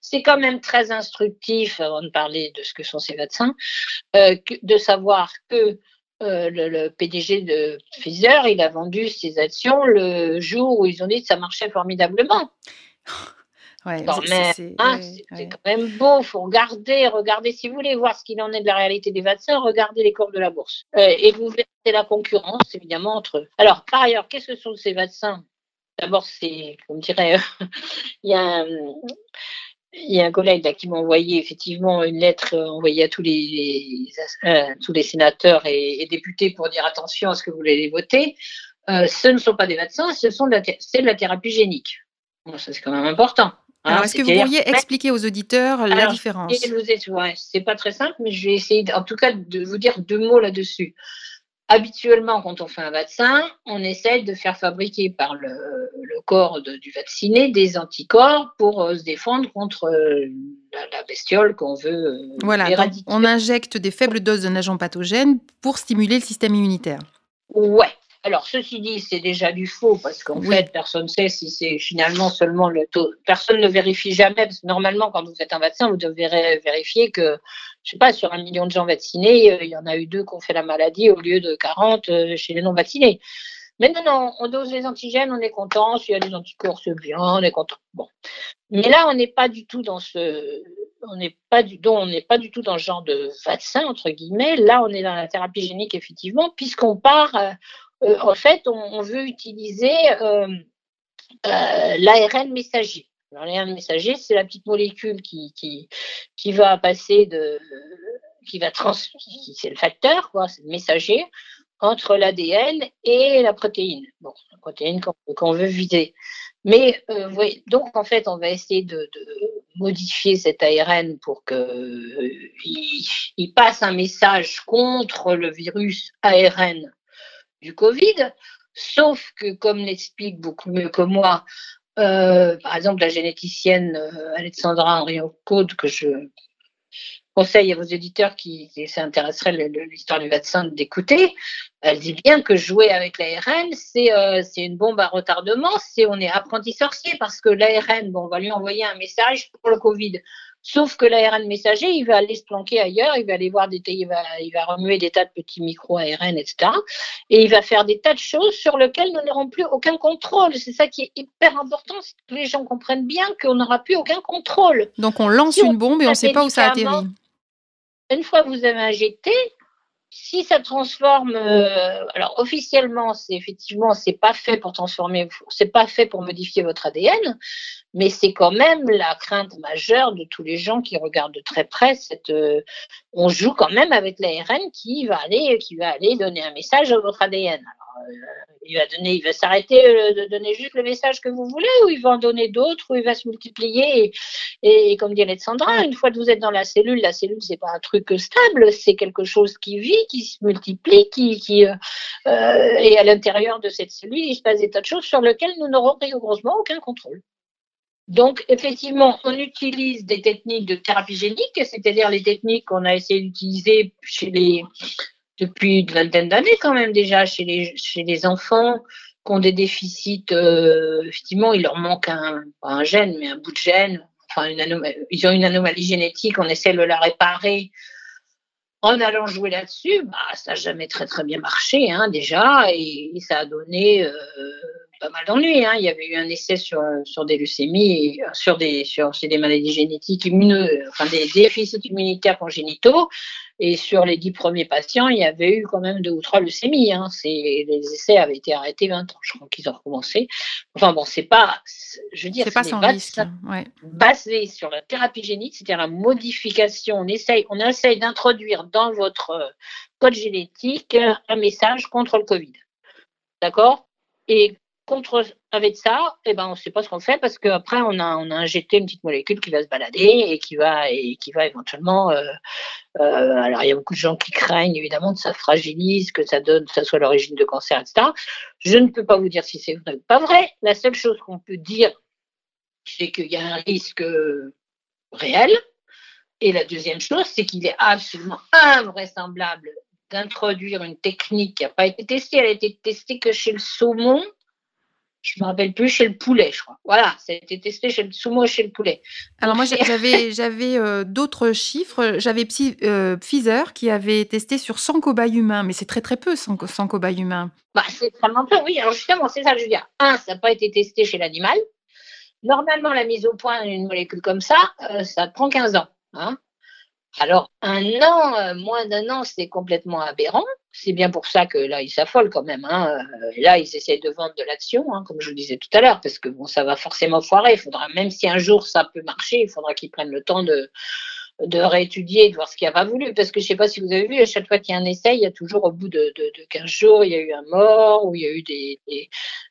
c'est quand même très instructif, avant de parler de ce que sont ces vaccins, de savoir que euh, le, PDG de Pfizer, il a vendu ses actions le jour où ils ont dit que ça marchait formidablement. Ouais, c'est hein, quand même beau, il faut regarder, regarder si vous voulez voir ce qu'il en est de la réalité des vaccins, regardez les courbes de la bourse. Euh, et vous verrez la concurrence, évidemment, entre eux. Alors, par ailleurs, qu'est-ce que sont ces vaccins? D'abord, c'est, comme dirait, il y a un, il y a un collègue qui m'a envoyé effectivement une lettre euh, envoyée à tous les, euh, tous les sénateurs et, députés pour dire attention à ce que vous voulez voter. Euh, ce ne sont pas des vaccins, ce sont de c'est de la thérapie génique. Bon, ça c'est quand même important. Hein. Alors, est-ce que vous pourriez expliquer aux auditeurs la différence? C'est pas très simple, mais je vais essayer, en tout cas, de vous dire deux mots là-dessus. Habituellement, quand on fait un vaccin, on essaye de faire fabriquer par le, corps du vacciné des anticorps pour euh, se défendre contre euh, la, bestiole qu'on veut euh, voilà, éradiquer. on injecte des faibles doses d'un agent pathogène pour stimuler le système immunitaire. Ouais, alors, ceci dit, c'est déjà du faux parce qu'en fait, personne ne sait si c'est finalement seulement le taux. Personne ne vérifie jamais. Parce que normalement, quand vous faites un vaccin, vous devez vérifier que, je sais pas, sur un million de gens vaccinés, euh, il y en a eu deux qui ont fait la maladie au lieu de 40 euh, chez les non vaccinés. Mais non, non, on dose les antigènes, on est content. S'il y a des anticorps, c'est bien, on est content. Bon. Mais là, on n'est pas du tout dans ce, on n'est pas du, on n'est pas du tout dans ce genre de vaccin entre guillemets. Là, on est dans la thérapie génique effectivement, puisqu'on part, euh, en fait, on, veut utiliser euh, euh, l'ARN messager. L'ARN messager, c'est la petite molécule qui, qui, qui va passer de, qui va trans, c'est le facteur, quoi, c'est le messager entre l'ADN et la protéine. Bon, la protéine qu'on veut viser. Mais euh, donc en fait, on va essayer de, modifier cet ARN pour euh, il, passe un message contre le virus ARN du Covid, sauf que, comme l'explique beaucoup mieux que moi, euh, par exemple, la généticienne euh, Alexandra Henriot-Code, que je conseille à vos éditeurs qui, s'intéresseraient à l'histoire du vaccin d'écouter, elle dit bien que jouer avec l'ARN, euh, c'est une bombe à retardement, c'est on est apprenti sorcier parce que l'ARN, bon, on va lui envoyer un message pour le Covid. Sauf que l'ARN messager, il va aller se planquer ailleurs, il va aller voir des, il va, il va remuer des tas de petits micro-ARN, etc. Et il va faire des tas de choses sur lesquelles nous n'aurons plus aucun contrôle. C'est ça qui est hyper important, c'est que les gens comprennent bien qu'on n'aura plus aucun contrôle. Donc on lance une bombe et on ne sait pas où ça atterrit. Une fois que vous avez injecté, si ça transforme, euh, alors officiellement, c'est effectivement, c'est pas fait pour transformer, c'est pas fait pour modifier votre ADN, mais c'est quand même la crainte majeure de tous les gens qui regardent de très près cette. Euh, on joue quand même avec l'ARN qui va aller, qui va aller donner un message à votre ADN. Euh, il va donner, il va s'arrêter euh, de donner juste le message que vous voulez, ou il va en donner d'autres, ou il va se multiplier. Et, comme dit Alexandra, une fois que vous êtes dans la cellule, la cellule c'est pas un truc stable, c'est quelque chose qui vit, qui se multiplie, qui, et à l'intérieur de cette cellule, il se passe des tas de choses sur lesquelles nous n'aurons rigoureusement aucun contrôle. Donc, effectivement, on utilise des techniques de thérapie génique, c'est-à-dire les techniques qu'on a essayé d'utiliser chez les, depuis une vingtaine d'années quand même déjà chez les, chez les enfants qui ont des déficits, euh, effectivement, il leur manque un, gène, mais un bout de gène. Enfin, une ils ont une anomalie génétique, on essaie de la réparer en allant jouer là-dessus. Bah, ça n'a jamais très très bien marché hein, déjà, et, ça a donné euh, pas mal d'ennuis. Hein. Il y avait eu un essai sur, sur des leucémies, sur des, sur, des maladies génétiques immuneuses, enfin des déficits immunitaires congénitaux. Et sur les dix premiers patients, il y avait eu quand même deux ou trois leucémies. Hein. Les essais avaient été arrêtés 20 ans. Je crois qu'ils ont recommencé. Enfin bon, c'est pas, je veux dire, c'est pas sans risque. Ouais. Basé sur la thérapie génique, c'est-à-dire la modification. On essaye, on essaye d'introduire dans votre code génétique un message contre le Covid. D'accord? Et contre avec ça, eh ben, on ne sait pas ce qu'on fait parce qu'après, on a, on a injecté une petite molécule qui va se balader et qui va, et qui va éventuellement. Euh, euh, alors, il y a beaucoup de gens qui craignent évidemment que ça fragilise, que ça donne, que ça soit l'origine de cancer, etc. Je ne peux pas vous dire si c'est vrai ou pas vrai. La seule chose qu'on peut dire, c'est qu'il y a un risque réel. Et la deuxième chose, c'est qu'il est absolument invraisemblable d'introduire une technique qui n'a pas été testée. Elle a été testée que chez le saumon je me rappelle plus, chez le poulet, je crois. Voilà, ça a été testé chez le sumo et chez le poulet. Alors moi, j'avais, j'avais euh, d'autres chiffres. J'avais euh, Pfizer qui avait testé sur 100 cobayes humains, mais c'est très très peu 100, cobayes humains. Bah, c'est extrêmement peu, oui. Alors justement, c'est ça que je veux dire. Un, ça n'a pas été testé chez l'animal. Normalement, la mise au point d'une molécule comme ça, euh, ça prend 15 ans. Hein alors, un an, euh, moins d'un an, c'est complètement aberrant. C'est bien pour ça que là, ils s'affolent quand même. Hein. Euh, là, ils essayent de vendre de l'action, hein, comme je le disais tout à l'heure, parce que bon, ça va forcément foirer. Il faudra, même si un jour ça peut marcher, il faudra qu'ils prennent le temps de, de réétudier, de voir ce qu'il a pas voulu. Parce que je ne sais pas si vous avez vu, à chaque fois qu'il y a un essai, il y a toujours au bout de, de, 15 jours, il y a eu un mort, ou il y a eu des,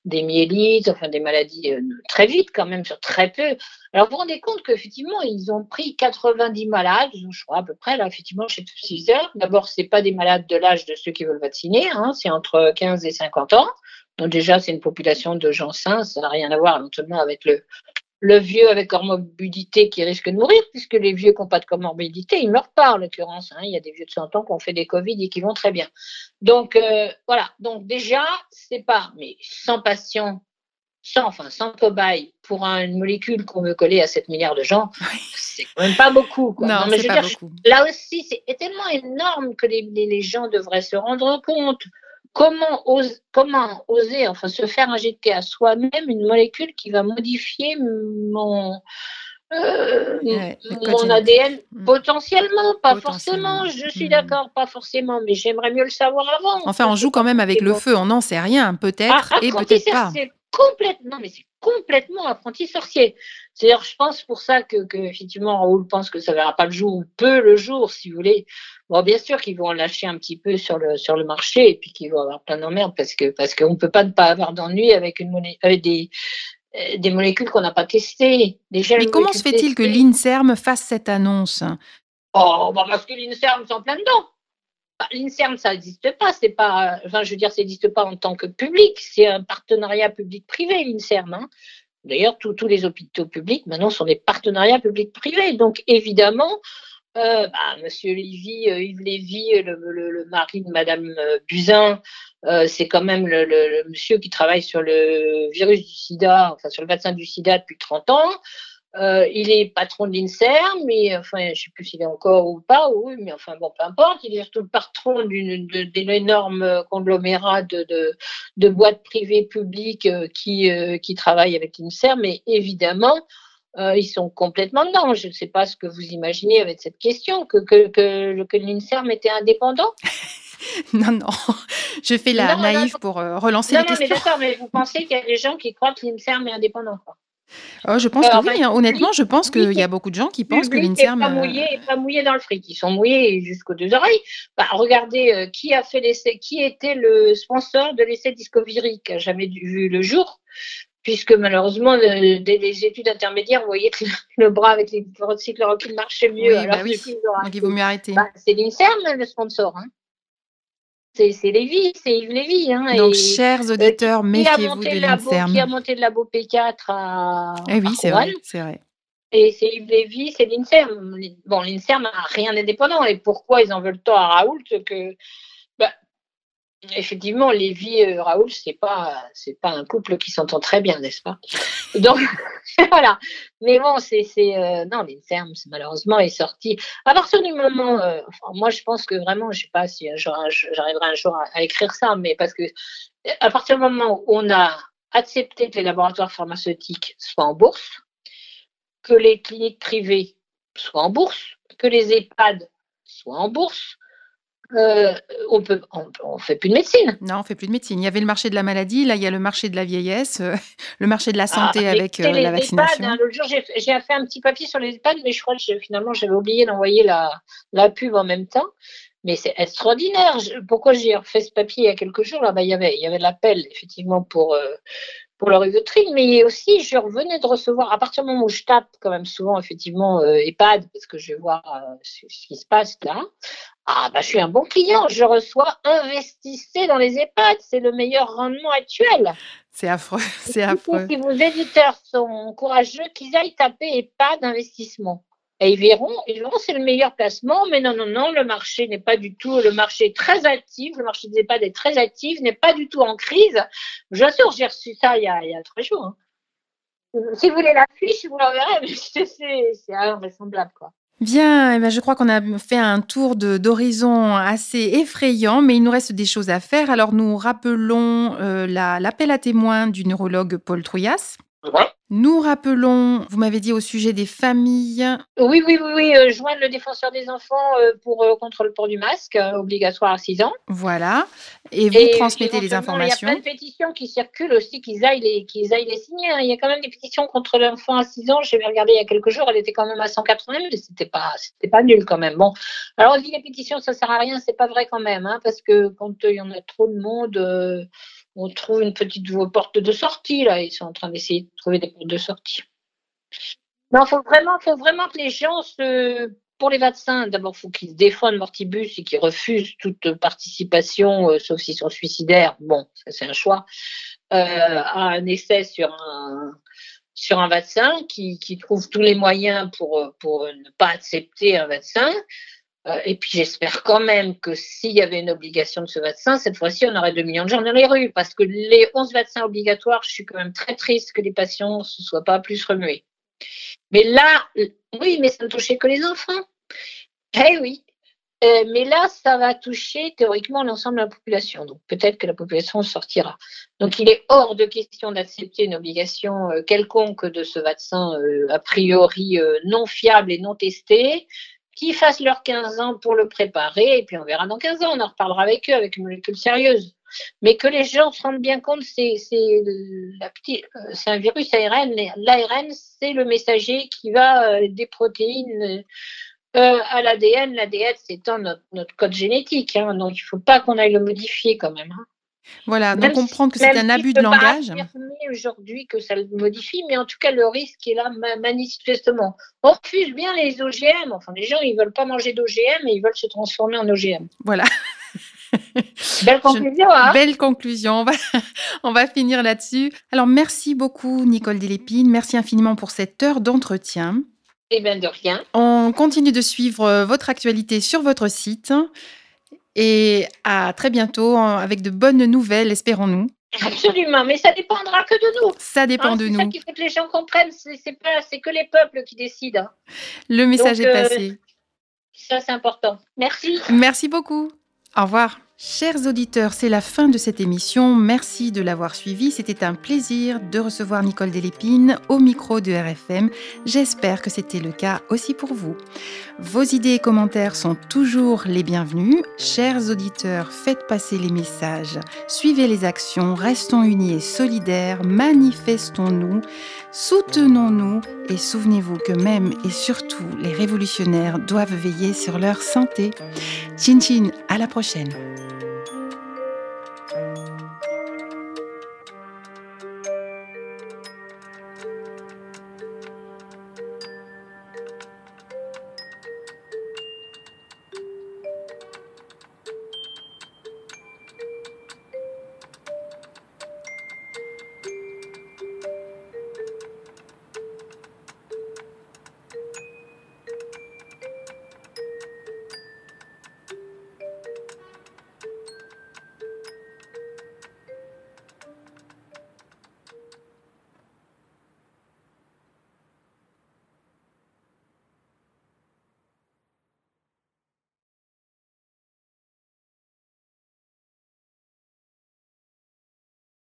des, myélites, enfin des maladies euh, très vite quand même, sur très peu. Alors vous vous rendez compte qu'effectivement, ils ont pris 90 malades, je crois à peu près, là, effectivement, chez 6 heures. D'abord, ce pas des malades de l'âge de ceux qui veulent vacciner, hein, c'est entre 15 et 50 ans. Donc déjà, c'est une population de gens sains, ça n'a rien à voir éventuellement avec le, le vieux avec comorbidité qui risque de mourir, puisque les vieux qui n'ont pas de comorbidité, ils ne meurent pas en l'occurrence. Hein. Il y a des vieux de 100 ans qui ont fait des Covid et qui vont très bien. Donc euh, voilà, donc déjà, c'est pas, mais 100 patients, 100, enfin 100 cobayes pour une molécule qu'on veut coller à 7 milliards de gens, c'est quand même pas beaucoup. Non, mais je pas beaucoup. Là aussi, c'est tellement énorme que les, les gens devraient se rendre compte comment, comment oser enfin, se faire injecter à soi-même une molécule qui va modifier mon, euh, mon ADN mm. potentiellement, pas forcément, je suis mm. d'accord, pas forcément, mais j'aimerais mieux le savoir avant. Enfin, on joue quand même avec le feu, on n'en sait rien, peut-être ah, et peut-être pas. Complètement, mais c'est complètement apprenti sorcier. C'est-à-dire, je pense pour ça que, que, effectivement Raoul pense que ça verra pas le jour ou peu le jour, si vous voulez. Bon, bien sûr qu'ils vont lâcher un petit peu sur le sur le marché et puis qu'ils vont avoir plein d'emmerdes parce que parce qu'on peut pas ne pas avoir d'ennui avec une avec des euh, des molécules qu'on n'a pas testées. Déjà, Mais comment se fait-il que l'Inserm fasse cette annonce? Oh, bah parce que l'Inserm s'en plein dedans. Bah, L'INSERM, ça n'existe pas. C'est pas, enfin, je veux dire, ça n'existe pas en tant que public. C'est un partenariat public-privé, l'INSERM. Hein. D'ailleurs, tous les hôpitaux publics maintenant sont des partenariats public-privés. Donc, évidemment, euh, bah, Monsieur Lévy, euh, Yves Lévy, le, le, mari de Madame euh, Buzyn, c'est quand même le, monsieur qui travaille sur le virus du sida, enfin sur le vaccin du sida depuis 30 ans. Euh, il est patron de l'INSERM, mais enfin, je ne sais plus s'il est encore ou pas, oui, mais enfin bon, peu importe. Il est surtout le patron d'un énorme conglomérat de, de, de, boîtes privées publiques euh, qui, euh, qui travaillent avec l'INSERM, mais évidemment, ils sont complètement dedans. Je ne sais pas ce que vous imaginez avec cette question, que, que, que, que l'INSERM était indépendant. non, non, je fais la naïve pour relancer non, la non, question. mais d'accord, mais vous pensez qu'il y a des gens qui croient que l'INSERM est indépendant quoi. Oh, je pense que oui, hein. honnêtement, je pense qu'il y a beaucoup de gens qui pensent que l'INSERM. Pas mouillé, pas mouillé dans le fric, ils sont mouillés jusqu'aux deux oreilles. Bah, regardez euh, qui a fait l'essai, qui était le sponsor de l'essai Discovery qui n'a jamais vu le jour, puisque malheureusement, dès les études intermédiaires, vous voyez que le, bras avec les cycloroquine marchait mieux. Oui, alors bah oui. Donc il vaut mieux arrêter. Bah, c'est l'INSERM le sponsor. Hein c'est Lévy, c'est Yves Lévy. Hein, Donc, chers auditeurs, méfiez-vous de l'INSERM. Qui a monté le labo P4 à. Eh oui, c'est vrai, c'est vrai. Et c'est Yves Lévy, c'est l'INSERM. Bon, l'INSERM n'a rien d'indépendant. Et pourquoi ils en veulent tant à Raoult que effectivement, Lévi et Raoul, c'est pas, c'est pas un couple qui s'entend très bien, n'est-ce pas? Donc voilà. Mais bon, c'est, c'est euh, non, l'Inserm, malheureusement est sorti. À partir du moment, euh, moi, je pense que vraiment, je sais pas si j'arriverai un jour à, écrire ça, mais parce que à partir du moment où on a accepté que les laboratoires pharmaceutiques soient en bourse, que les cliniques privées soient en bourse, que les EHPAD soient en bourse, euh, on on, fait plus de médecine. Non, on fait plus de médecine. Il y avait le marché de la maladie, là il y a le marché de la vieillesse, euh, le marché de la santé ah, avec euh, la vaccination. Hein, L'autre jour, j'ai fait un petit papier sur les EHPAD, mais je crois que finalement j'avais oublié d'envoyer la, la pub en même temps. Mais c'est extraordinaire. pourquoi j'ai refait ce papier il y a quelques jours là, bah, il y avait, il y avait l'appel effectivement pour pour le rivotril, mais aussi je revenais de recevoir, à partir du moment où je tape quand même souvent effectivement euh, EHPAD, parce que je vais voir euh, ce, qui se passe là, ah bah je suis un bon client, je reçois investissez dans les EHPAD, c'est le meilleur rendement actuel. C'est affreux, c'est affreux. Si vos éditeurs sont courageux, qu'ils aillent taper EHPAD investissement. Et ils verront, ils verront c'est le meilleur placement, mais non, non, non, le marché n'est pas du tout, le marché est très actif, le marché des EHPAD est très actif, n'est pas du tout en crise. Je sûr, j'ai reçu ça il y a, il y a trois jours. Hein. Si vous voulez la fiche, vous l'enverrez, mais c'est invraisemblable, quoi. Bien, eh ben je crois qu'on a fait un tour d'horizon assez effrayant, mais il nous reste des choses à faire. Alors nous rappelons euh, l'appel à témoins du neurologue Paul Trouillas. Nous rappelons, vous m'avez dit au sujet des familles. Oui, oui, oui, oui euh, joindre le défenseur des enfants euh, pour euh, contre le port du masque obligatoire à 6 ans. Voilà. Et vous transmettez les informations. Il y a plein de pétitions qui circulent aussi, qu'ils aillent, les, qu'ils aillent les signer. Hein. Il y a quand même des pétitions contre l'enfant à 6 ans. J'ai regardé il y a quelques jours, elle était quand même à 180 000. C'était pas, c'était pas nul quand même. Bon, alors on dit les pétitions, ça sert à rien. C'est pas vrai quand même, hein, parce que quand il y en a trop de monde on trouve une petite porte de sortie, là. Ils sont en train d'essayer de trouver des portes de sortie. Non, il faut vraiment, faut vraiment que les gens se. Pour les vaccins, d'abord, il faut qu'ils défendent mortibus et qu'ils refusent toute participation, euh, sauf s'ils sont suicidaires. Bon, ça c'est un choix. Euh, à un essai sur un, vaccin, qui, qui trouve tous les moyens pour, pour ne pas accepter un vaccin. Euh, et puis j'espère quand même que s'il y avait une obligation de ce vaccin, cette fois-ci, on aurait 2 millions de gens dans les rues. Parce que les 11 vaccins obligatoires, je suis quand même très triste que les patients ne se soient pas plus remués. Mais là, oui, mais ça ne touchait que les enfants. Eh oui. Euh, mais là, ça va toucher théoriquement l'ensemble de la population. Donc peut-être que la population sortira. Donc il est hors de question d'accepter une obligation euh, quelconque de ce vaccin a priori non fiable et non testé qu'ils fassent leurs 15 ans pour le préparer, et puis on verra dans 15 ans, on en reparlera avec eux, avec une molécule sérieuse. Mais que les gens se rendent bien compte, c'est euh, un virus ARN. L'ARN, c'est le messager qui va euh, des protéines euh, à l'ADN. L'ADN, c'est notre, notre code génétique, hein, donc il ne faut pas qu'on aille le modifier quand même. Hein. Voilà, donc comprendre que c'est un abus de langage. aujourd'hui que ça le modifie, mais en tout cas, le risque est là manifestement. On refuse bien les OGM. Enfin, les gens, ils veulent pas manger d'OGM et ils veulent se transformer en OGM. Voilà. Belle conclusion, hein Belle conclusion. On va, finir là-dessus. Alors, merci beaucoup, Nicole Delépine. Merci infiniment pour cette heure d'entretien. Eh bien, de rien. On continue de suivre euh, votre actualité sur votre site. Et à très bientôt avec de bonnes nouvelles, espérons-nous. Absolument, mais ça dépendra que de nous. Ça dépend Hein, de c'est nous. ça qu'il faut que les gens comprennent. C'est c'est pas, c'est que les peuples qui décident. hein. Le message Donc, est euh, passé. Ça, c'est important. Merci. Merci beaucoup. Au revoir. Chers auditeurs, c'est la fin de cette émission. Merci de l'avoir suivi. C'était un plaisir de recevoir Nicole Delépine au micro de RFM. J'espère que c'était le cas aussi pour vous. Vos idées et commentaires sont toujours les bienvenus. Chers auditeurs, faites passer les messages. Suivez les actions. Restons unis et solidaires. Manifestons-nous. Soutenons-nous. Et souvenez-vous que même et surtout les révolutionnaires doivent veiller sur leur santé. Chin Chin, à la prochaine.